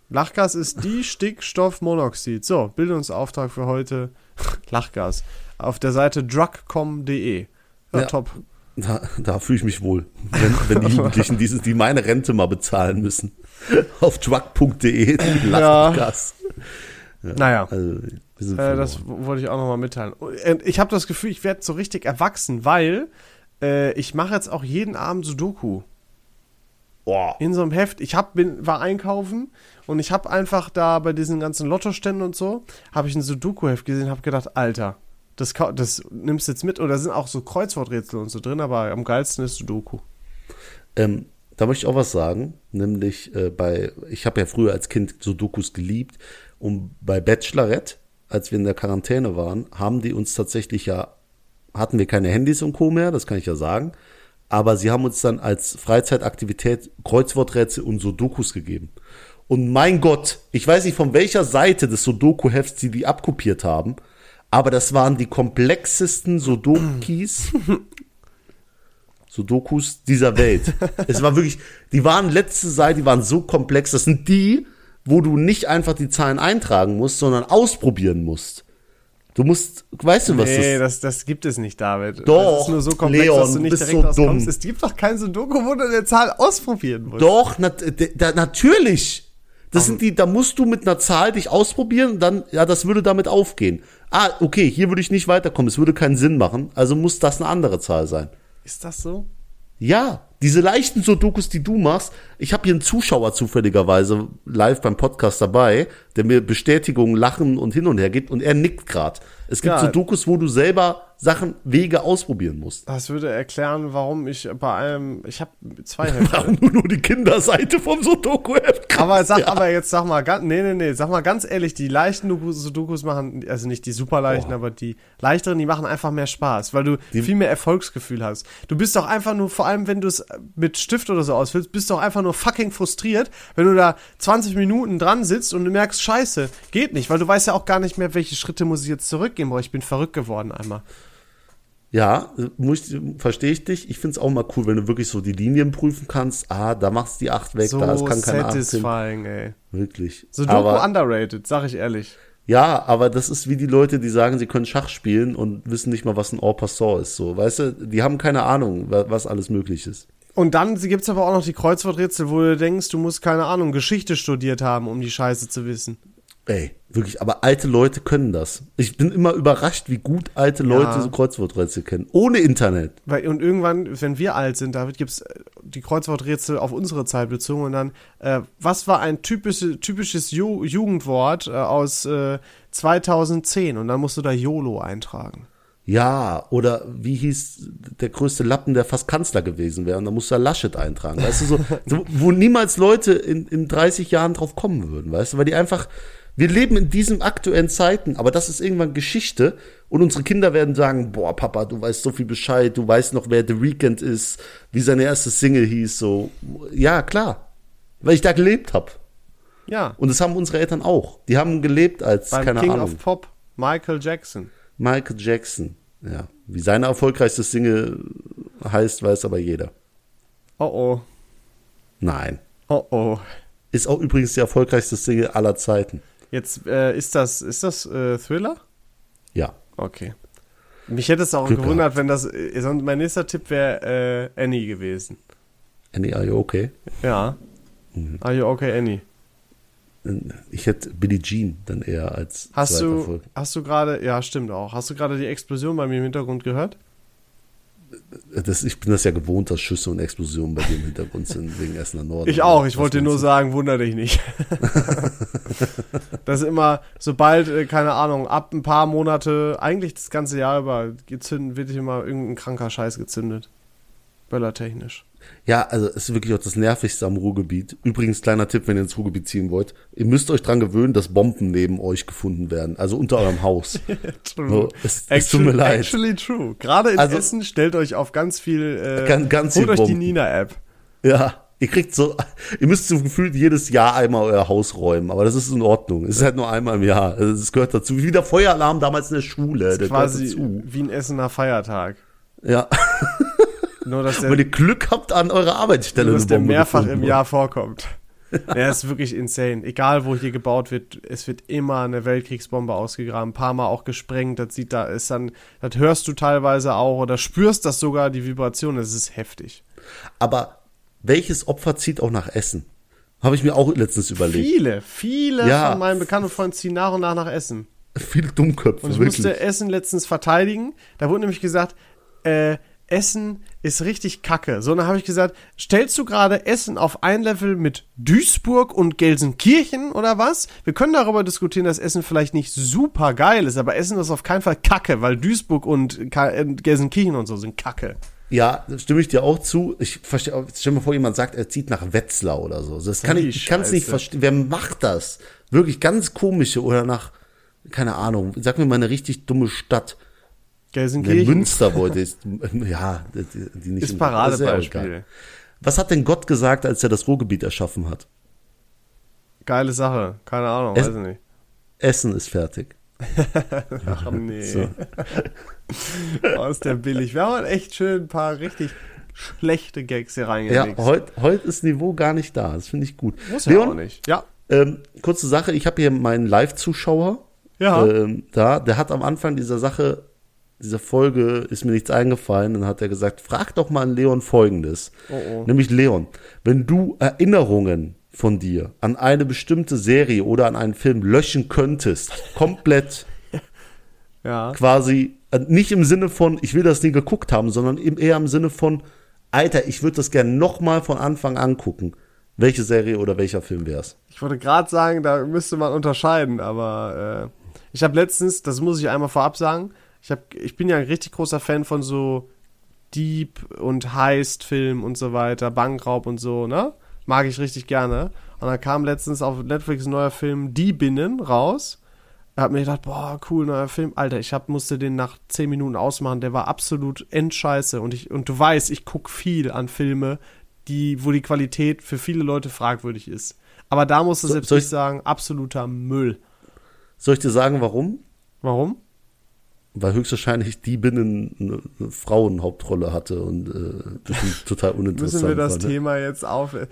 Lachgas ist die (laughs) Stickstoffmonoxid. So, Bildungsauftrag für heute. (laughs) Lachgas. Auf der Seite drugcom.de. Ja, Ja. top. Da, da fühle ich mich wohl, wenn, wenn die (laughs) Jugendlichen dieses, die meine Rente mal bezahlen müssen. (laughs) Auf drug.de Lachgas. Naja. Also, wir sind Äh, das wollte ich auch nochmal mitteilen. Und ich habe das Gefühl, ich werde so richtig erwachsen, weil äh, ich mache jetzt auch jeden Abend Sudoku. Boah. In so einem Heft. Ich hab, bin, war einkaufen und ich habe einfach da bei diesen ganzen Lottoständen und so, habe ich ein Sudoku-Heft gesehen habe gedacht, Alter, das, das nimmst du jetzt mit. Oder sind auch so Kreuzworträtsel und so drin, aber am geilsten ist Sudoku. Ähm, da möchte ich auch was sagen, nämlich äh, bei, ich habe ja früher als Kind Sudokus geliebt und bei Bachelorette, als wir in der Quarantäne waren, haben die uns tatsächlich ja, hatten wir keine Handys und Co. mehr, das kann ich ja sagen, aber sie haben uns dann als Freizeitaktivität Kreuzworträtsel und Sudokus gegeben. Und mein Gott, ich weiß nicht von welcher Seite des Sudoku-Hefts sie die abkopiert haben, aber das waren die komplexesten Sudokis Sudokus dieser Welt. es war wirklich, die waren letzte Seite, die waren so komplex. Das sind die, wo du nicht einfach die Zahlen eintragen musst, sondern ausprobieren musst. Du musst, weißt du was Nee, das? das, das gibt es nicht, David. Doch, das ist nur so komplex, Leon, dass du nicht direkt so auskommst. dumm. Es gibt doch kein Sudoku, wo du eine Zahl ausprobieren musst. Doch, nat da, natürlich. Das sind die, da musst du mit einer Zahl dich ausprobieren und dann, ja, das würde damit aufgehen. Ah, okay, hier würde ich nicht weiterkommen, es würde keinen Sinn machen, also muss das eine andere Zahl sein. Ist das so? Ja, diese leichten Sudokus, die du machst, ich habe hier einen Zuschauer zufälligerweise live beim Podcast dabei, der mir Bestätigungen, Lachen und hin und her gibt und er nickt grad. Es gibt Ja. Sudokus, wo du selber Sachen, Wege ausprobieren musst. Das würde erklären, warum ich bei einem, ich habe zwei Hefte. (laughs) Warum du nur die Kinderseite vom Sudoku-Heft kriegst. aber sag, ja. aber jetzt sag mal, ganz, nee, nee, nee, sag mal ganz ehrlich, die leichten Doku- Sudokus machen, also nicht die super leichten, aber die leichteren, die machen einfach mehr Spaß, weil du viel mehr Erfolgsgefühl hast. Du bist doch einfach nur, vor allem wenn du es mit Stift oder so ausfüllst, bist du doch einfach nur fucking frustriert, wenn du da 20 Minuten dran sitzt und du merkst, scheiße, geht nicht, weil du weißt ja auch gar nicht mehr, welche Schritte muss ich jetzt zurückgehen, boah, ich bin verrückt geworden einmal. Ja, verstehe ich dich. Ich find's auch mal cool, wenn du wirklich so die Linien prüfen kannst. Ah, da machst du die acht weg, So da ist kann keine acht hin. satisfying, ey. Wirklich. Sudoku aber, underrated, sag ich ehrlich. ja, aber das ist wie die Leute, die sagen, sie können Schach spielen und wissen nicht mal, was ein En passant ist. So, weißt du, die haben keine Ahnung, wa- was alles möglich ist. Und dann gibt's aber auch noch die Kreuzworträtsel, wo du denkst, du musst, keine Ahnung, Geschichte studiert haben, um die Scheiße zu wissen. Ey, wirklich, aber alte Leute können das. Ich bin immer überrascht, wie gut alte Leute so Kreuzworträtsel kennen. Ohne Internet. Weil, und irgendwann, wenn wir alt sind, David, gibt's äh, die Kreuzworträtsel auf unsere Zeit bezogen und dann, äh, was war ein typische, typisches Ju Jugendwort äh, aus äh, 2010? Und dann musst du da YOLO eintragen. Ja, oder wie hieß der größte Lappen, der fast Kanzler gewesen wäre? Und da musst du da Laschet eintragen. Weißt du, so, (laughs) so wo niemals Leute in, in 30 Jahren drauf kommen würden, weißt du, weil die einfach, wir leben in diesen aktuellen Zeiten, aber das ist irgendwann Geschichte und unsere Kinder werden sagen, boah, Papa, du weißt so viel Bescheid, du weißt noch, wer The Weeknd ist, wie seine erste Single hieß, so. Ja, klar. Weil ich da gelebt habe. Ja, Und das haben unsere Eltern auch. Die haben gelebt als, beim keine King Ahnung. of Pop, Michael Jackson. Michael Jackson. Ja. Wie seine erfolgreichste Single heißt, weiß aber jeder. Oh oh, Nein. oh oh. Ist auch übrigens die erfolgreichste Single aller Zeiten. Jetzt, äh, ist das, ist das äh, Thriller? Ja. Okay. Mich hätte es auch Glück gewundert, wenn das, äh, sonst mein nächster Tipp wäre äh, Annie gewesen. Annie, are you okay? Ja. Mhm. Are you okay, Annie? Ich hätte Billie Jean dann eher als Hast du, Erfolg. hast du gerade, ja, stimmt auch. Hast du gerade die Explosion bei mir im Hintergrund gehört? Das, ich bin das ja gewohnt, dass Schüsse und Explosionen bei dir im Hintergrund sind, wegen Essener Norden. Ich auch, ich wollte dir nur sagen, wunder dich nicht. (laughs) das ist immer, sobald, äh, keine Ahnung, ab ein paar Monate, eigentlich das ganze Jahr über, gezündet, wird immer irgendein kranker Scheiß gezündet. Böllertechnisch. Ja, also es ist wirklich auch das Nervigste am Ruhrgebiet. Übrigens, kleiner Tipp, wenn ihr ins Ruhrgebiet ziehen wollt. Ihr müsst euch dran gewöhnen, dass Bomben neben euch gefunden werden. Also unter eurem Haus. (laughs) true. So, es, es actually, tut mir leid. Actually true. Gerade in Also- Essen stellt euch auf ganz viel, äh, Ganz- ganz holt viel euch die Bomben. Nina-App. Ja, ihr kriegt so, (laughs) ihr müsst so gefühlt jedes Jahr einmal euer Haus räumen, aber das ist in Ordnung. Es ist halt nur einmal im Jahr. Also Es gehört dazu. Wie der Feueralarm damals in der Schule. Der Quasi gehört dazu. wie ein Essener Feiertag. Ja, (laughs) Nur, dass der, wenn ihr Glück habt an eurer Arbeitsstelle. nur, dass der mehrfach im Jahr (laughs) vorkommt. Ja, ist wirklich insane. Egal, wo hier gebaut wird, es wird immer eine Weltkriegsbombe ausgegraben, ein paar Mal auch gesprengt. Das sieht da, ist dann, das hörst du teilweise auch oder spürst das sogar, die Vibration. Das ist heftig. Aber welches Opfer zieht auch nach Essen? Habe ich mir auch letztens überlegt. Viele, viele Ja. von meinen bekannten Freunden ziehen nach und nach nach Essen. Viele Dummköpfe, Und ich wirklich. musste Essen letztens verteidigen. Da wurde nämlich gesagt, äh, Essen ist richtig kacke. So, dann habe ich gesagt, stellst du gerade Essen auf ein Level mit Duisburg und Gelsenkirchen oder was? Wir können darüber diskutieren, dass Essen vielleicht nicht super geil ist, aber Essen ist auf keinen Fall kacke, weil Duisburg und äh, Gelsenkirchen und so sind kacke. Ja, stimme ich dir auch zu. Ich verstehe, stell mir vor, jemand sagt, er zieht nach Wetzlar oder so. Das kann die ich, ich kann es nicht verstehen. Wer macht das? Wirklich ganz komische oder nach, keine Ahnung, sag mir mal eine richtig dumme Stadt. Gelsenkirchen Münster wollte (laughs) ich, ja, die, die nicht ist ja Paradebeispiel. Was hat denn Gott gesagt, als er das Ruhrgebiet erschaffen hat? Geile Sache. Keine Ahnung, Es- weiß ich nicht. Essen ist fertig. (laughs) Ach nee. (laughs) So. Oh, ist der billig. Wir haben echt schön ein paar richtig schlechte Gags hier Ja, reingelegt. heute heut ist Niveau gar nicht da. Das finde ich gut. Muss ja auch nicht. Ja. Ähm, kurze Sache, ich habe hier meinen Live-Zuschauer. Ja. Ähm, da, der hat am Anfang dieser Sache, dieser Folge, ist mir nichts eingefallen. Dann hat er gesagt, frag doch mal an Leon folgendes. Oh, oh. Nämlich Leon, wenn du Erinnerungen von dir an eine bestimmte Serie oder an einen Film löschen könntest, komplett (laughs) Ja. quasi, äh, nicht im Sinne von, ich will das nie geguckt haben, sondern eher im Sinne von, Alter, ich würde das gerne nochmal von Anfang an gucken. Welche Serie oder welcher Film wär's? Ich wollte gerade sagen, da müsste man unterscheiden, aber äh, ich habe letztens, das muss ich einmal vorab sagen, ich, hab, ich bin ja ein richtig großer Fan von so Dieb- und Heist-Filmen und so weiter, Bankraub und so, ne? Mag ich richtig gerne. Und dann kam letztens auf Netflix ein neuer Film Diebinnen raus. Er hat mir gedacht, boah, cool, neuer Film. Alter, ich hab, musste den nach 10 Minuten ausmachen. Der war absolut endscheiße. Und, ich, und du weißt, ich guck viel an Filme, die, wo die Qualität für viele Leute fragwürdig ist. Aber da musst du So- selbst nicht ich- sagen, absoluter Müll. Soll ich dir sagen, warum? Warum? Weil höchstwahrscheinlich die Binnen eine Frauenhauptrolle hatte und äh, das ist total uninteressant. (laughs) Müssen wir das war, ne? Thema jetzt auf. (laughs)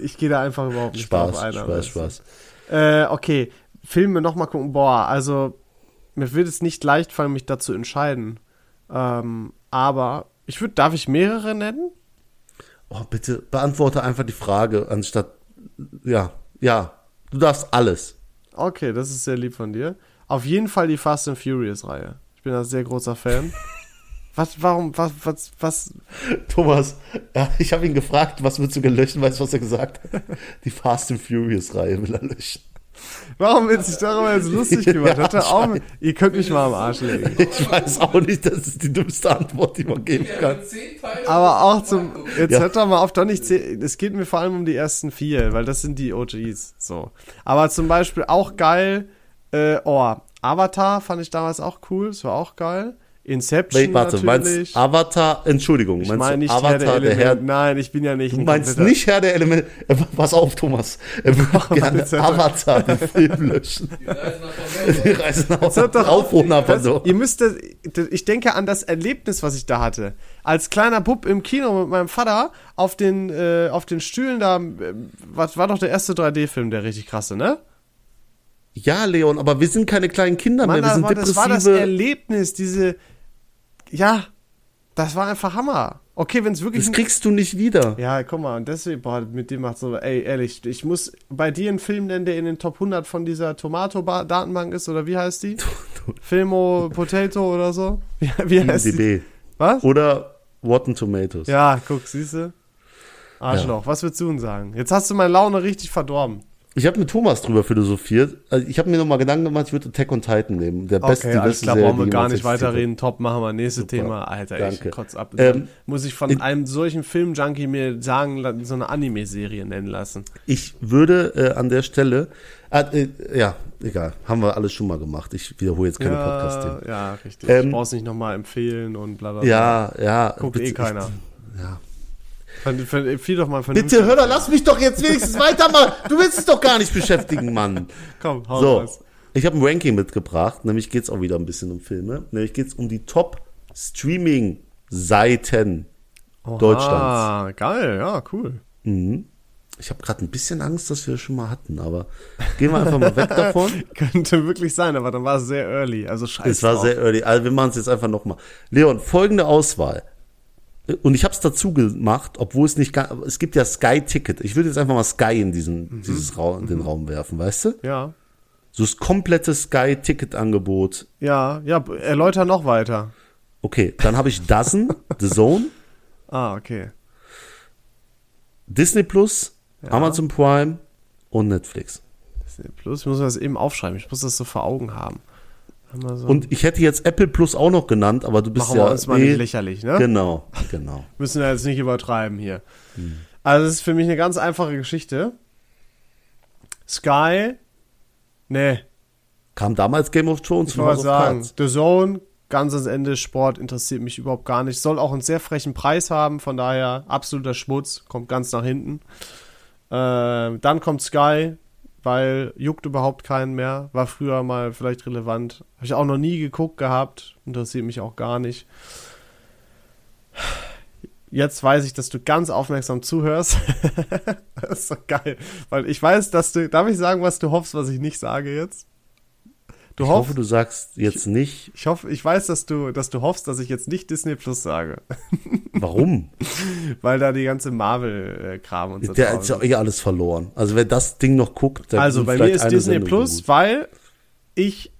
Ich gehe da einfach überhaupt nicht Spaß, drauf ein. Spaß, Spaß. Äh, okay, Filme nochmal gucken. Boah, also mir wird es nicht leicht fallen, mich dazu entscheiden. Ähm, aber ich würde, darf ich mehrere nennen? Oh, bitte beantworte einfach die Frage, anstatt, ja, ja, du darfst alles. Okay, das ist sehr lieb von dir. Auf jeden Fall die Fast and Furious Reihe. Ich bin ein sehr großer Fan. (laughs) was, warum, was, was, was? Thomas, ja, ich habe ihn gefragt, was willst du gelöschen, weißt du, was er gesagt hat? Die Fast and Furious Reihe will er löschen. Warum wird sich darüber jetzt lustig (laughs) gemacht? Ja, er auf, ihr könnt mich mal am Arsch legen. Ich weiß auch nicht, das ist die dümmste Antwort, die man geben kann. Aber auch zum, jetzt Ja. hört doch mal auf, doch nicht, es geht mir vor allem um die ersten vier, weil das sind die OGs, so. Aber zum Beispiel auch geil, äh, oh, Avatar fand ich damals auch cool, das war auch geil. Inception Wait, warte, natürlich. meinst Avatar, Entschuldigung, ich meinst nicht Avatar, Herr der der Herr. Nein, ich bin ja nicht du ein meinst kompletter- nicht Herr der Elemente, äh, pass auf, Thomas, er würde gerne er- Avatar, den Film löschen. Die Reise nach so. ihr müsst das, ich denke an das Erlebnis, was ich da hatte. Als kleiner Bub im Kino mit meinem Vater auf den, äh, auf den Stühlen da, äh, was war doch der erste 3D-Film, der richtig krasse, ne? Ja, Leon, aber wir sind keine kleinen Kinder Mann, mehr, wir das sind war, das war das depressive. Erlebnis, diese, ja, das war einfach Hammer. Okay, wenn es wirklich, Das kriegst du nicht wieder. ja, guck mal, und deswegen, boah, mit dem macht so, ey, ehrlich, ich muss bei dir einen Film nennen, der in den Top 100 von dieser Tomato-Datenbank ist, oder wie heißt die? (laughs) Filmo Potato oder so? (laughs) Wie, wie heißt die? IMDb. Was? Oder Rotten Tomatoes. Ja, guck, siehst du? Arschloch, was würdest du denn sagen? Jetzt hast du meine Laune richtig verdorben. Ich habe mit Thomas drüber philosophiert. Also ich habe mir nochmal Gedanken gemacht, ich würde Attack on Titan nehmen. Der beste, Okay, die alles beste klar, Serie, brauchen wir gar nicht weiterreden. Top, machen wir. Nächstes Thema. Alter, Danke. ich kotz ab. Ähm, Muss ich von in- einem solchen Film-Junkie mir sagen, so eine Anime-Serie nennen lassen. Ich würde äh, an der Stelle, äh, äh, ja, egal, haben wir alles schon mal gemacht. Ich wiederhole jetzt keine Podcast-Themen. ja, ja, richtig. Ähm, ich brauch's nicht nochmal empfehlen und bla bla bla. Ja, ja. Guckt eh keiner. Ich, ja. Empfiehl doch mal Bitte vernünftig. hör doch, lass mich doch jetzt wenigstens weitermachen. Du willst es doch gar nicht beschäftigen, Mann. Komm, hau So, raus. ich habe ein Ranking mitgebracht, nämlich geht's auch wieder ein bisschen um Filme. Nämlich geht's um die Top-Streaming-Seiten Deutschlands. Ah, geil, ja, cool. Ich habe gerade ein bisschen Angst, dass wir das schon mal hatten, aber gehen wir einfach mal weg davon. (laughs) Könnte wirklich sein, aber dann war es sehr early. Also scheiße. Es war sehr early. Also wir machen es jetzt einfach nochmal. Leon, folgende Auswahl. Und ich habe es dazu gemacht, obwohl es nicht, es gibt ja Sky Ticket. Ich würde jetzt einfach mal Sky in diesen, dieses Raum, den Raum werfen, weißt du? Ja, So das komplette Sky Ticket Angebot. ja, ja, erläuter noch weiter. Okay, dann habe ich Dozen, (laughs) The Zone, Ah, okay. Disney Plus, Ja. Amazon Prime und Netflix. Disney Plus, ich muss das eben aufschreiben. Ich muss das so vor Augen haben. Amazon. Und ich hätte jetzt Apple Plus auch noch genannt, aber du bist Machen ja wir uns mal eh- nicht lächerlich, ne? Genau, genau. (laughs) Müssen wir jetzt nicht übertreiben hier. Also, es ist für mich eine ganz einfache Geschichte. Sky, ne, Kam damals Game of Thrones ich wollte sagen, Cards. The Zone, ganz ans Ende, Sport interessiert mich überhaupt gar nicht. Soll auch einen sehr frechen Preis haben, von daher absoluter Schmutz, kommt ganz nach hinten. Ähm, dann kommt Sky, weil juckt überhaupt keinen mehr. War früher mal vielleicht relevant. Habe ich auch noch nie geguckt gehabt. Interessiert mich auch gar nicht. Jetzt weiß ich, dass du ganz aufmerksam zuhörst. (laughs) das ist doch geil. Weil ich weiß, dass du. Darf ich sagen, was du hoffst, was ich nicht sage jetzt? Du Ich hoffst. hoffe, du sagst jetzt nicht, Ich hoffe, ich weiß, dass du, dass du hoffst, dass ich jetzt nicht Disney Plus sage, (laughs) warum. weil da die ganze Marvel-Kram und so Der ist ja eh alles verloren. Also wer das Ding noch guckt, der Also bei mir ist Disney Sendung Plus, gut. weil ich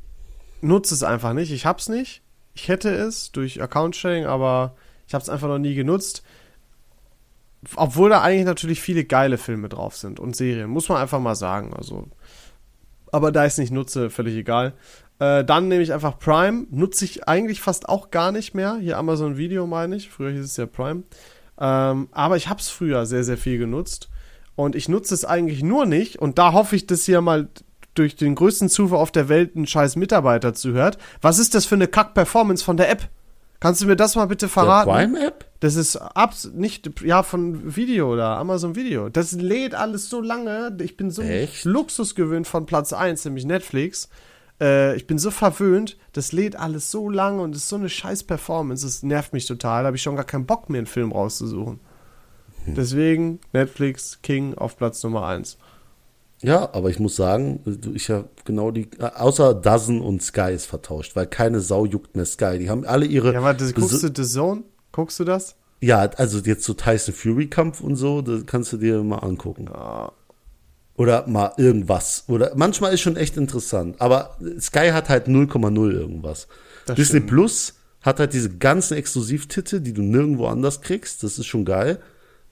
nutze es einfach nicht. Ich hab's nicht. Ich hätte es durch Account-Sharing, aber ich habe es einfach noch nie genutzt. Obwohl da eigentlich natürlich viele geile Filme drauf sind und Serien, muss man einfach mal sagen. Also, aber da ich es nicht nutze, völlig egal. Äh, dann nehme ich einfach Prime. Nutze ich eigentlich fast auch gar nicht mehr. Hier Amazon Video meine ich. Früher hieß es ja Prime. Ähm, aber ich habe es früher sehr, sehr viel genutzt. Und ich nutze es eigentlich nur nicht. Und da hoffe ich, dass hier mal durch den größten Zufall auf der Welt ein scheiß Mitarbeiter zuhört. Was ist das für eine Kack-Performance von der App? Kannst du mir das mal bitte Der verraten? Prime-App? Das ist abs nicht, ja, von Video oder Amazon Video. Das lädt alles so lange. Ich bin so Echt? Luxus gewöhnt von Platz 1, nämlich Netflix. Äh, ich bin so verwöhnt, das lädt alles so lange und ist so eine scheiß Performance. Das nervt mich total. Da habe ich schon gar keinen Bock mehr, einen Film rauszusuchen. Hm. Deswegen Netflix King auf Platz Nummer 1. Ja, aber ich muss sagen, ich habe genau die, äh, außer Dozen und Sky ist vertauscht, weil keine Sau juckt mehr Sky. Die haben alle ihre. Ja, warte, guckst du The Zone? Guckst du das? Ja, also jetzt so Tyson Fury Kampf und so, das kannst du dir mal angucken. Oder mal irgendwas. Oder manchmal ist schon echt interessant. Aber Sky hat halt 0,0 irgendwas. Das Disney stimmt. Plus hat halt diese ganzen Exklusivtitel, die du nirgendwo anders kriegst. Das ist schon geil.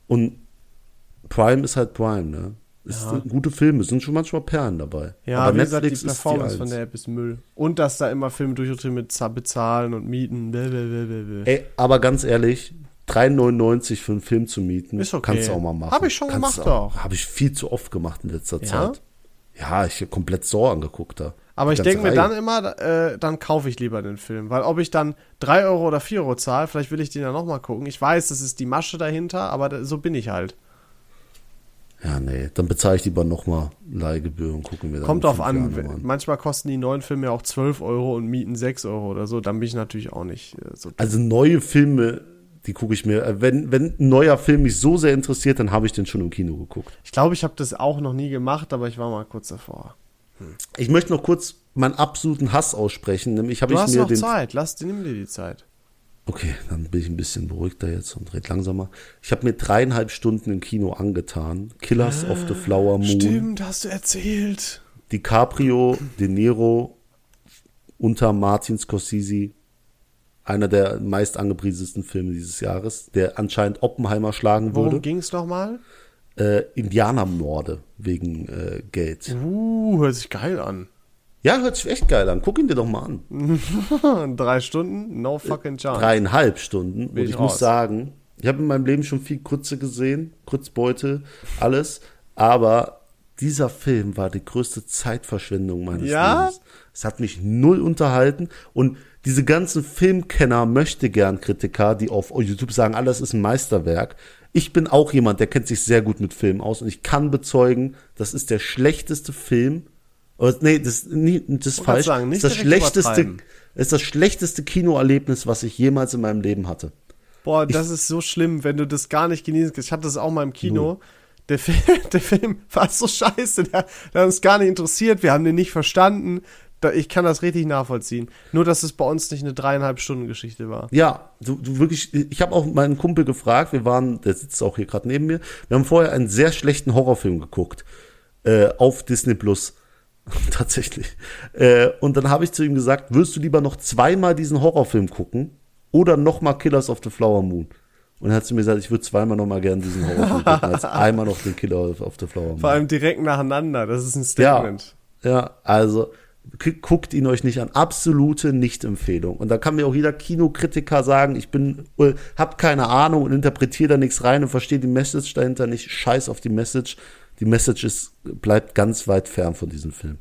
Und Prime ist halt Prime, ne? Es Ja. sind gute Filme, sind schon manchmal Perlen dabei. Ja, Aber wie gesagt, die Netflix Performance die von der App ist Müll. Und dass da immer Filme durchgetrieben mit za- bezahlen und mieten. Blablabla. Ey, aber ganz ehrlich, 3,99 für einen Film zu mieten, Ist okay. kannst du auch mal machen. Hab ich schon Kannst gemacht du auch. Habe ich viel zu oft gemacht in letzter Ja? Zeit. Ja, ich habe komplett Saw angeguckt da. Aber ich denke mir dann immer, äh, dann kaufe ich lieber den Film. Weil ob ich dann 3 Euro oder 4 Euro zahle, vielleicht will ich den ja nochmal gucken. Ich weiß, das ist die Masche dahinter, aber so bin ich halt. Ja, nee, dann bezahle ich lieber nochmal Leihgebühr und gucken wir dann. Kommt drauf an. Wenn- Manchmal kosten die neuen Filme ja auch 12 Euro und mieten 6 Euro oder so. Dann bin ich natürlich auch nicht äh, so. Also neue Filme, die gucke ich mir. äh, Wenn, wenn ein neuer Film mich so sehr interessiert, dann habe ich den schon im Kino geguckt. Ich glaube, ich habe das auch noch nie gemacht, aber ich war mal kurz davor. Ich möchte noch kurz meinen absoluten Hass aussprechen. Nämlich habe ich mir noch den. Zeit. Lass, nimm dir die Zeit. Okay, dann bin ich ein bisschen beruhigter jetzt und red langsamer. Ich habe mir dreieinhalb Stunden im Kino angetan. Killers of the Flower Moon. Stimmt, hast du erzählt. DiCaprio, De Niro unter Martin Scorsese. Einer der meist angepriesensten Filme dieses Jahres, der anscheinend Oppenheimer schlagen Worum würde. ging's nochmal? Äh, Indianermorde wegen äh, Geld. Uh, hört sich geil an. Ja, hört sich echt geil an. Guck ihn dir doch mal an. (laughs) Drei Stunden? No fucking chance. Dreieinhalb Stunden. Und ich ich muss sagen, ich habe in meinem Leben schon viel Krütze gesehen, Krützbeute, alles. Aber dieser Film war die größte Zeitverschwendung meines Ja? Lebens. Es hat mich null unterhalten und diese ganzen Filmkenner möchte gern Kritiker, die auf YouTube sagen, alles ist ein Meisterwerk. Ich bin auch jemand, der kennt sich sehr gut mit Filmen aus und ich kann bezeugen, das ist der schlechteste Film. Oder, nee, das, nie- das ist falsch. sagen, das ist das schlechteste, ist das schlechteste Kinoerlebnis, was ich jemals in meinem Leben hatte. Boah, das ist so schlimm, wenn du das gar nicht genießen kannst. Ich hatte das auch mal im Kino. Der, Film, (laughs) der Film war so scheiße, der, der hat uns gar nicht interessiert, wir haben den nicht verstanden. Da, ich kann das richtig nachvollziehen. Nur, dass es bei uns nicht eine dreieinhalb Stunden Geschichte war. Ja, du, du wirklich, ich habe auch meinen Kumpel gefragt, wir waren, der sitzt auch hier gerade neben mir, wir haben vorher einen sehr schlechten Horrorfilm geguckt äh, auf Disney Plus. (laughs) Tatsächlich. Äh, und dann habe ich zu ihm gesagt, würdest du lieber noch zweimal diesen Horrorfilm gucken oder nochmal Killers of the Flower Moon? Und er hat zu mir gesagt, ich würde zweimal nochmal gern diesen Horrorfilm gucken, als (laughs) einmal noch den Killer of, the Flower Moon. Vor allem direkt nacheinander. Das ist ein Statement. Ja, ja also gu- guckt ihn euch nicht an. Absolute Nicht-Empfehlung. Und da kann mir auch jeder Kinokritiker sagen, ich bin, äh, hab keine Ahnung und interpretiere da nichts rein und verstehe die Message dahinter nicht. Scheiß auf die Message. Die Message ist, bleibt ganz weit fern von diesem Film.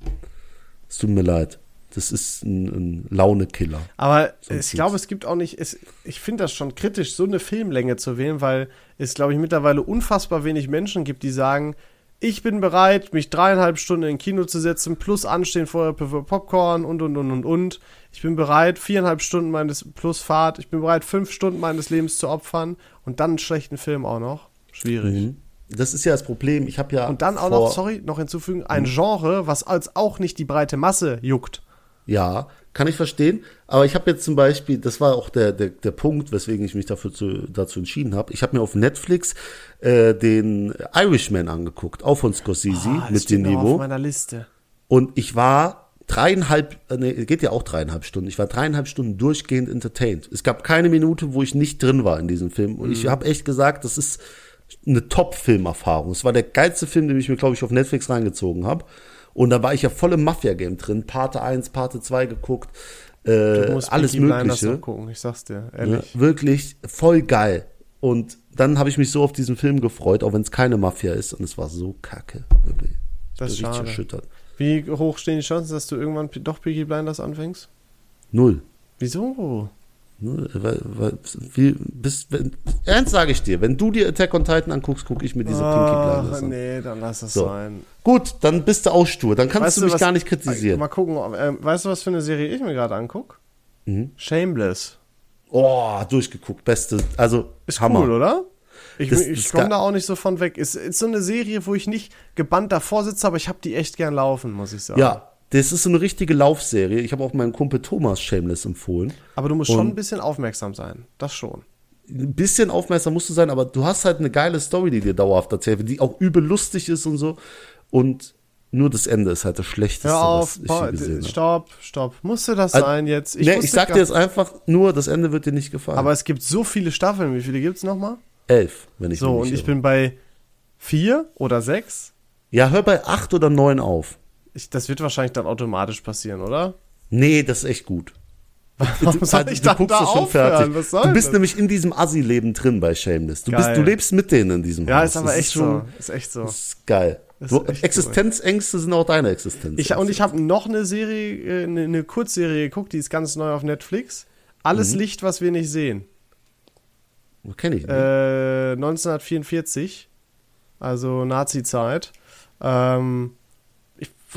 Es tut mir leid. Das ist ein, ein Launekiller. Aber Sonst ich glaube, es gibt auch nicht, es, ich finde das schon kritisch, so eine Filmlänge zu wählen, weil es, glaube ich, mittlerweile unfassbar wenig Menschen gibt, die sagen, ich bin bereit, mich dreieinhalb Stunden in ein Kino zu setzen, plus anstehen vorher für Popcorn und, und, und, und, und. Ich bin bereit, viereinhalb Stunden meines, plus Fahrt, ich bin bereit, fünf Stunden meines Lebens zu opfern und dann einen schlechten Film auch noch. Schwierig. Das ist ja das Problem. Ich habe ja Und dann auch noch, sorry, noch hinzufügen, ein Genre, was als auch nicht die breite Masse juckt. Ja, kann ich verstehen. Aber ich habe jetzt zum Beispiel, das war auch der, der, der Punkt, weswegen ich mich dafür zu, dazu entschieden habe. Ich habe mir auf Netflix äh, den Irishman angeguckt, auch von Scorsese das mit dem noch auf Niveau. meiner Liste. Und ich war dreieinhalb, äh, nee, geht ja auch dreieinhalb Stunden. Ich war dreieinhalb Stunden durchgehend entertained. Es gab keine Minute, wo ich nicht drin war in diesem Film. Und Mhm. ich habe echt gesagt, das ist eine Top-Filmerfahrung. Es war der geilste Film, den ich mir, glaube ich, auf Netflix reingezogen habe. Und da war ich ja voll im Mafia-Game drin. Parte 1, Parte 2 geguckt. Äh, Du musst alles Peaky Blinders Mögliche. noch gucken, ich sag's dir, Ja, ehrlich. wirklich voll geil. Und dann habe ich mich so auf diesen Film gefreut, auch wenn es keine Mafia ist. Und es war so kacke. Wirklich. Ich Das ist richtig schade. erschüttert. Wie hoch stehen die Chancen, dass du irgendwann doch Peaky Blinders anfängst? Null. Wieso? Ne, wie, bis, wenn, ernst sage ich dir, wenn du dir Attack on Titan anguckst, gucke ich mir diese Pinky Ach, Blinders an. nee, dann lass es So. sein. Gut, dann bist du auch stur. Dann kannst Weißt du mich was- gar nicht kritisieren. Mal gucken, ähm, weißt du, was für eine Serie ich mir gerade anguck? Mhm. Shameless. Oh, durchgeguckt. Beste. Also, Ist Hammer. cool, oder? Ich, Das- ich das komme da auch nicht so von weg. Ist, ist so eine Serie, wo ich nicht gebannt davor sitze, aber ich habe die echt gern laufen, muss ich sagen. Ja, das ist so eine richtige Laufserie. Ich habe auch meinem Kumpel Thomas Shameless empfohlen. Aber du musst schon Und- ein bisschen aufmerksam sein. Das schon. Ein bisschen aufmerksam musst du sein, aber du hast halt eine geile Story, die dir dauerhaft erzählt wird, die auch übel lustig ist und so. Und nur das Ende ist halt das Schlechteste, Hör auf, was ich gesehen habe. stopp, stopp. Musste das Also, sein jetzt? Ich, nee, wusste ich sag dir jetzt einfach nur, das Ende wird dir nicht gefallen. Aber es gibt so viele Staffeln. Wie viele gibt's nochmal? elf, wenn ich So, mich und nicht ich irre. bin bei vier oder sechs. Ja, hör bei acht oder neun auf. Ich, das wird wahrscheinlich dann automatisch passieren, oder? Nee, das ist echt gut. Warum soll ich dann da aufhören? Was soll du bist das? nämlich in diesem Assi-Leben drin bei Shameless. Du, bist, du lebst mit denen in diesem Ja, Haus. ist aber Das echt schon, so. Ist echt so. Ist geil. Du, ist Existenzängste sind auch deine Existenz. Ich, und ich habe noch eine Serie, äh, eine, eine Kurzserie geguckt, die ist ganz neu auf Netflix. Alles Mhm. Licht, was wir nicht sehen. Kenne ich nicht. Äh, 1944, also Nazi-Zeit. Ähm,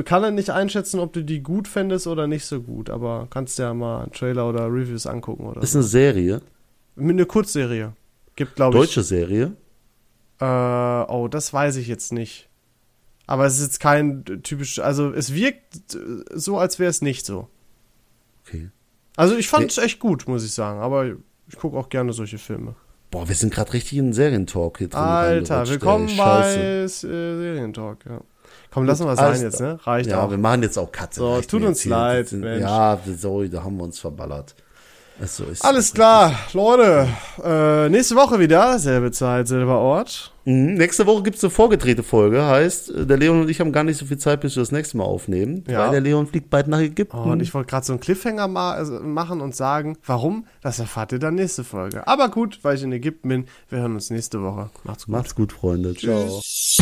kann ja nicht einschätzen, ob du die gut fändest oder nicht so gut, aber kannst ja mal einen Trailer oder Reviews angucken oder ist so. eine Serie, Mit eine Kurzserie. Gibt, glaube ich. deutsche Serie. Äh, oh, das weiß ich jetzt nicht. Aber es ist jetzt kein typisch, also es wirkt so, als wäre es nicht so. Okay. Also ich fand es echt gut, muss ich sagen, aber ich gucke auch gerne solche Filme. Boah, wir sind gerade richtig in Serientalk hier drin. Alter, willkommen ey. bei äh, Serientalk, ja. Komm, lassen wir es sein jetzt, ne? Reicht Ja, auch. wir machen jetzt auch Cut. So, Reicht tut uns hier. leid, sind- Mensch. Ja, sorry, da haben wir uns verballert. So ist Alles klar, Leute. Äh, nächste Woche wieder, selbe Zeit, selber Ort. Mhm. Nächste Woche gibt's eine vorgedrehte Folge. Heißt, der Leon und ich haben gar nicht so viel Zeit, bis wir das nächste Mal aufnehmen. Ja. Weil der Leon fliegt bald nach Ägypten. Oh, und ich wollte gerade so einen Cliffhanger ma also machen und sagen, warum, das erfahrt ihr dann nächste Folge. Aber gut, weil ich in Ägypten bin, wir hören uns nächste Woche. Macht's gut. Macht's gut, Freunde. Ciao. Tschüss.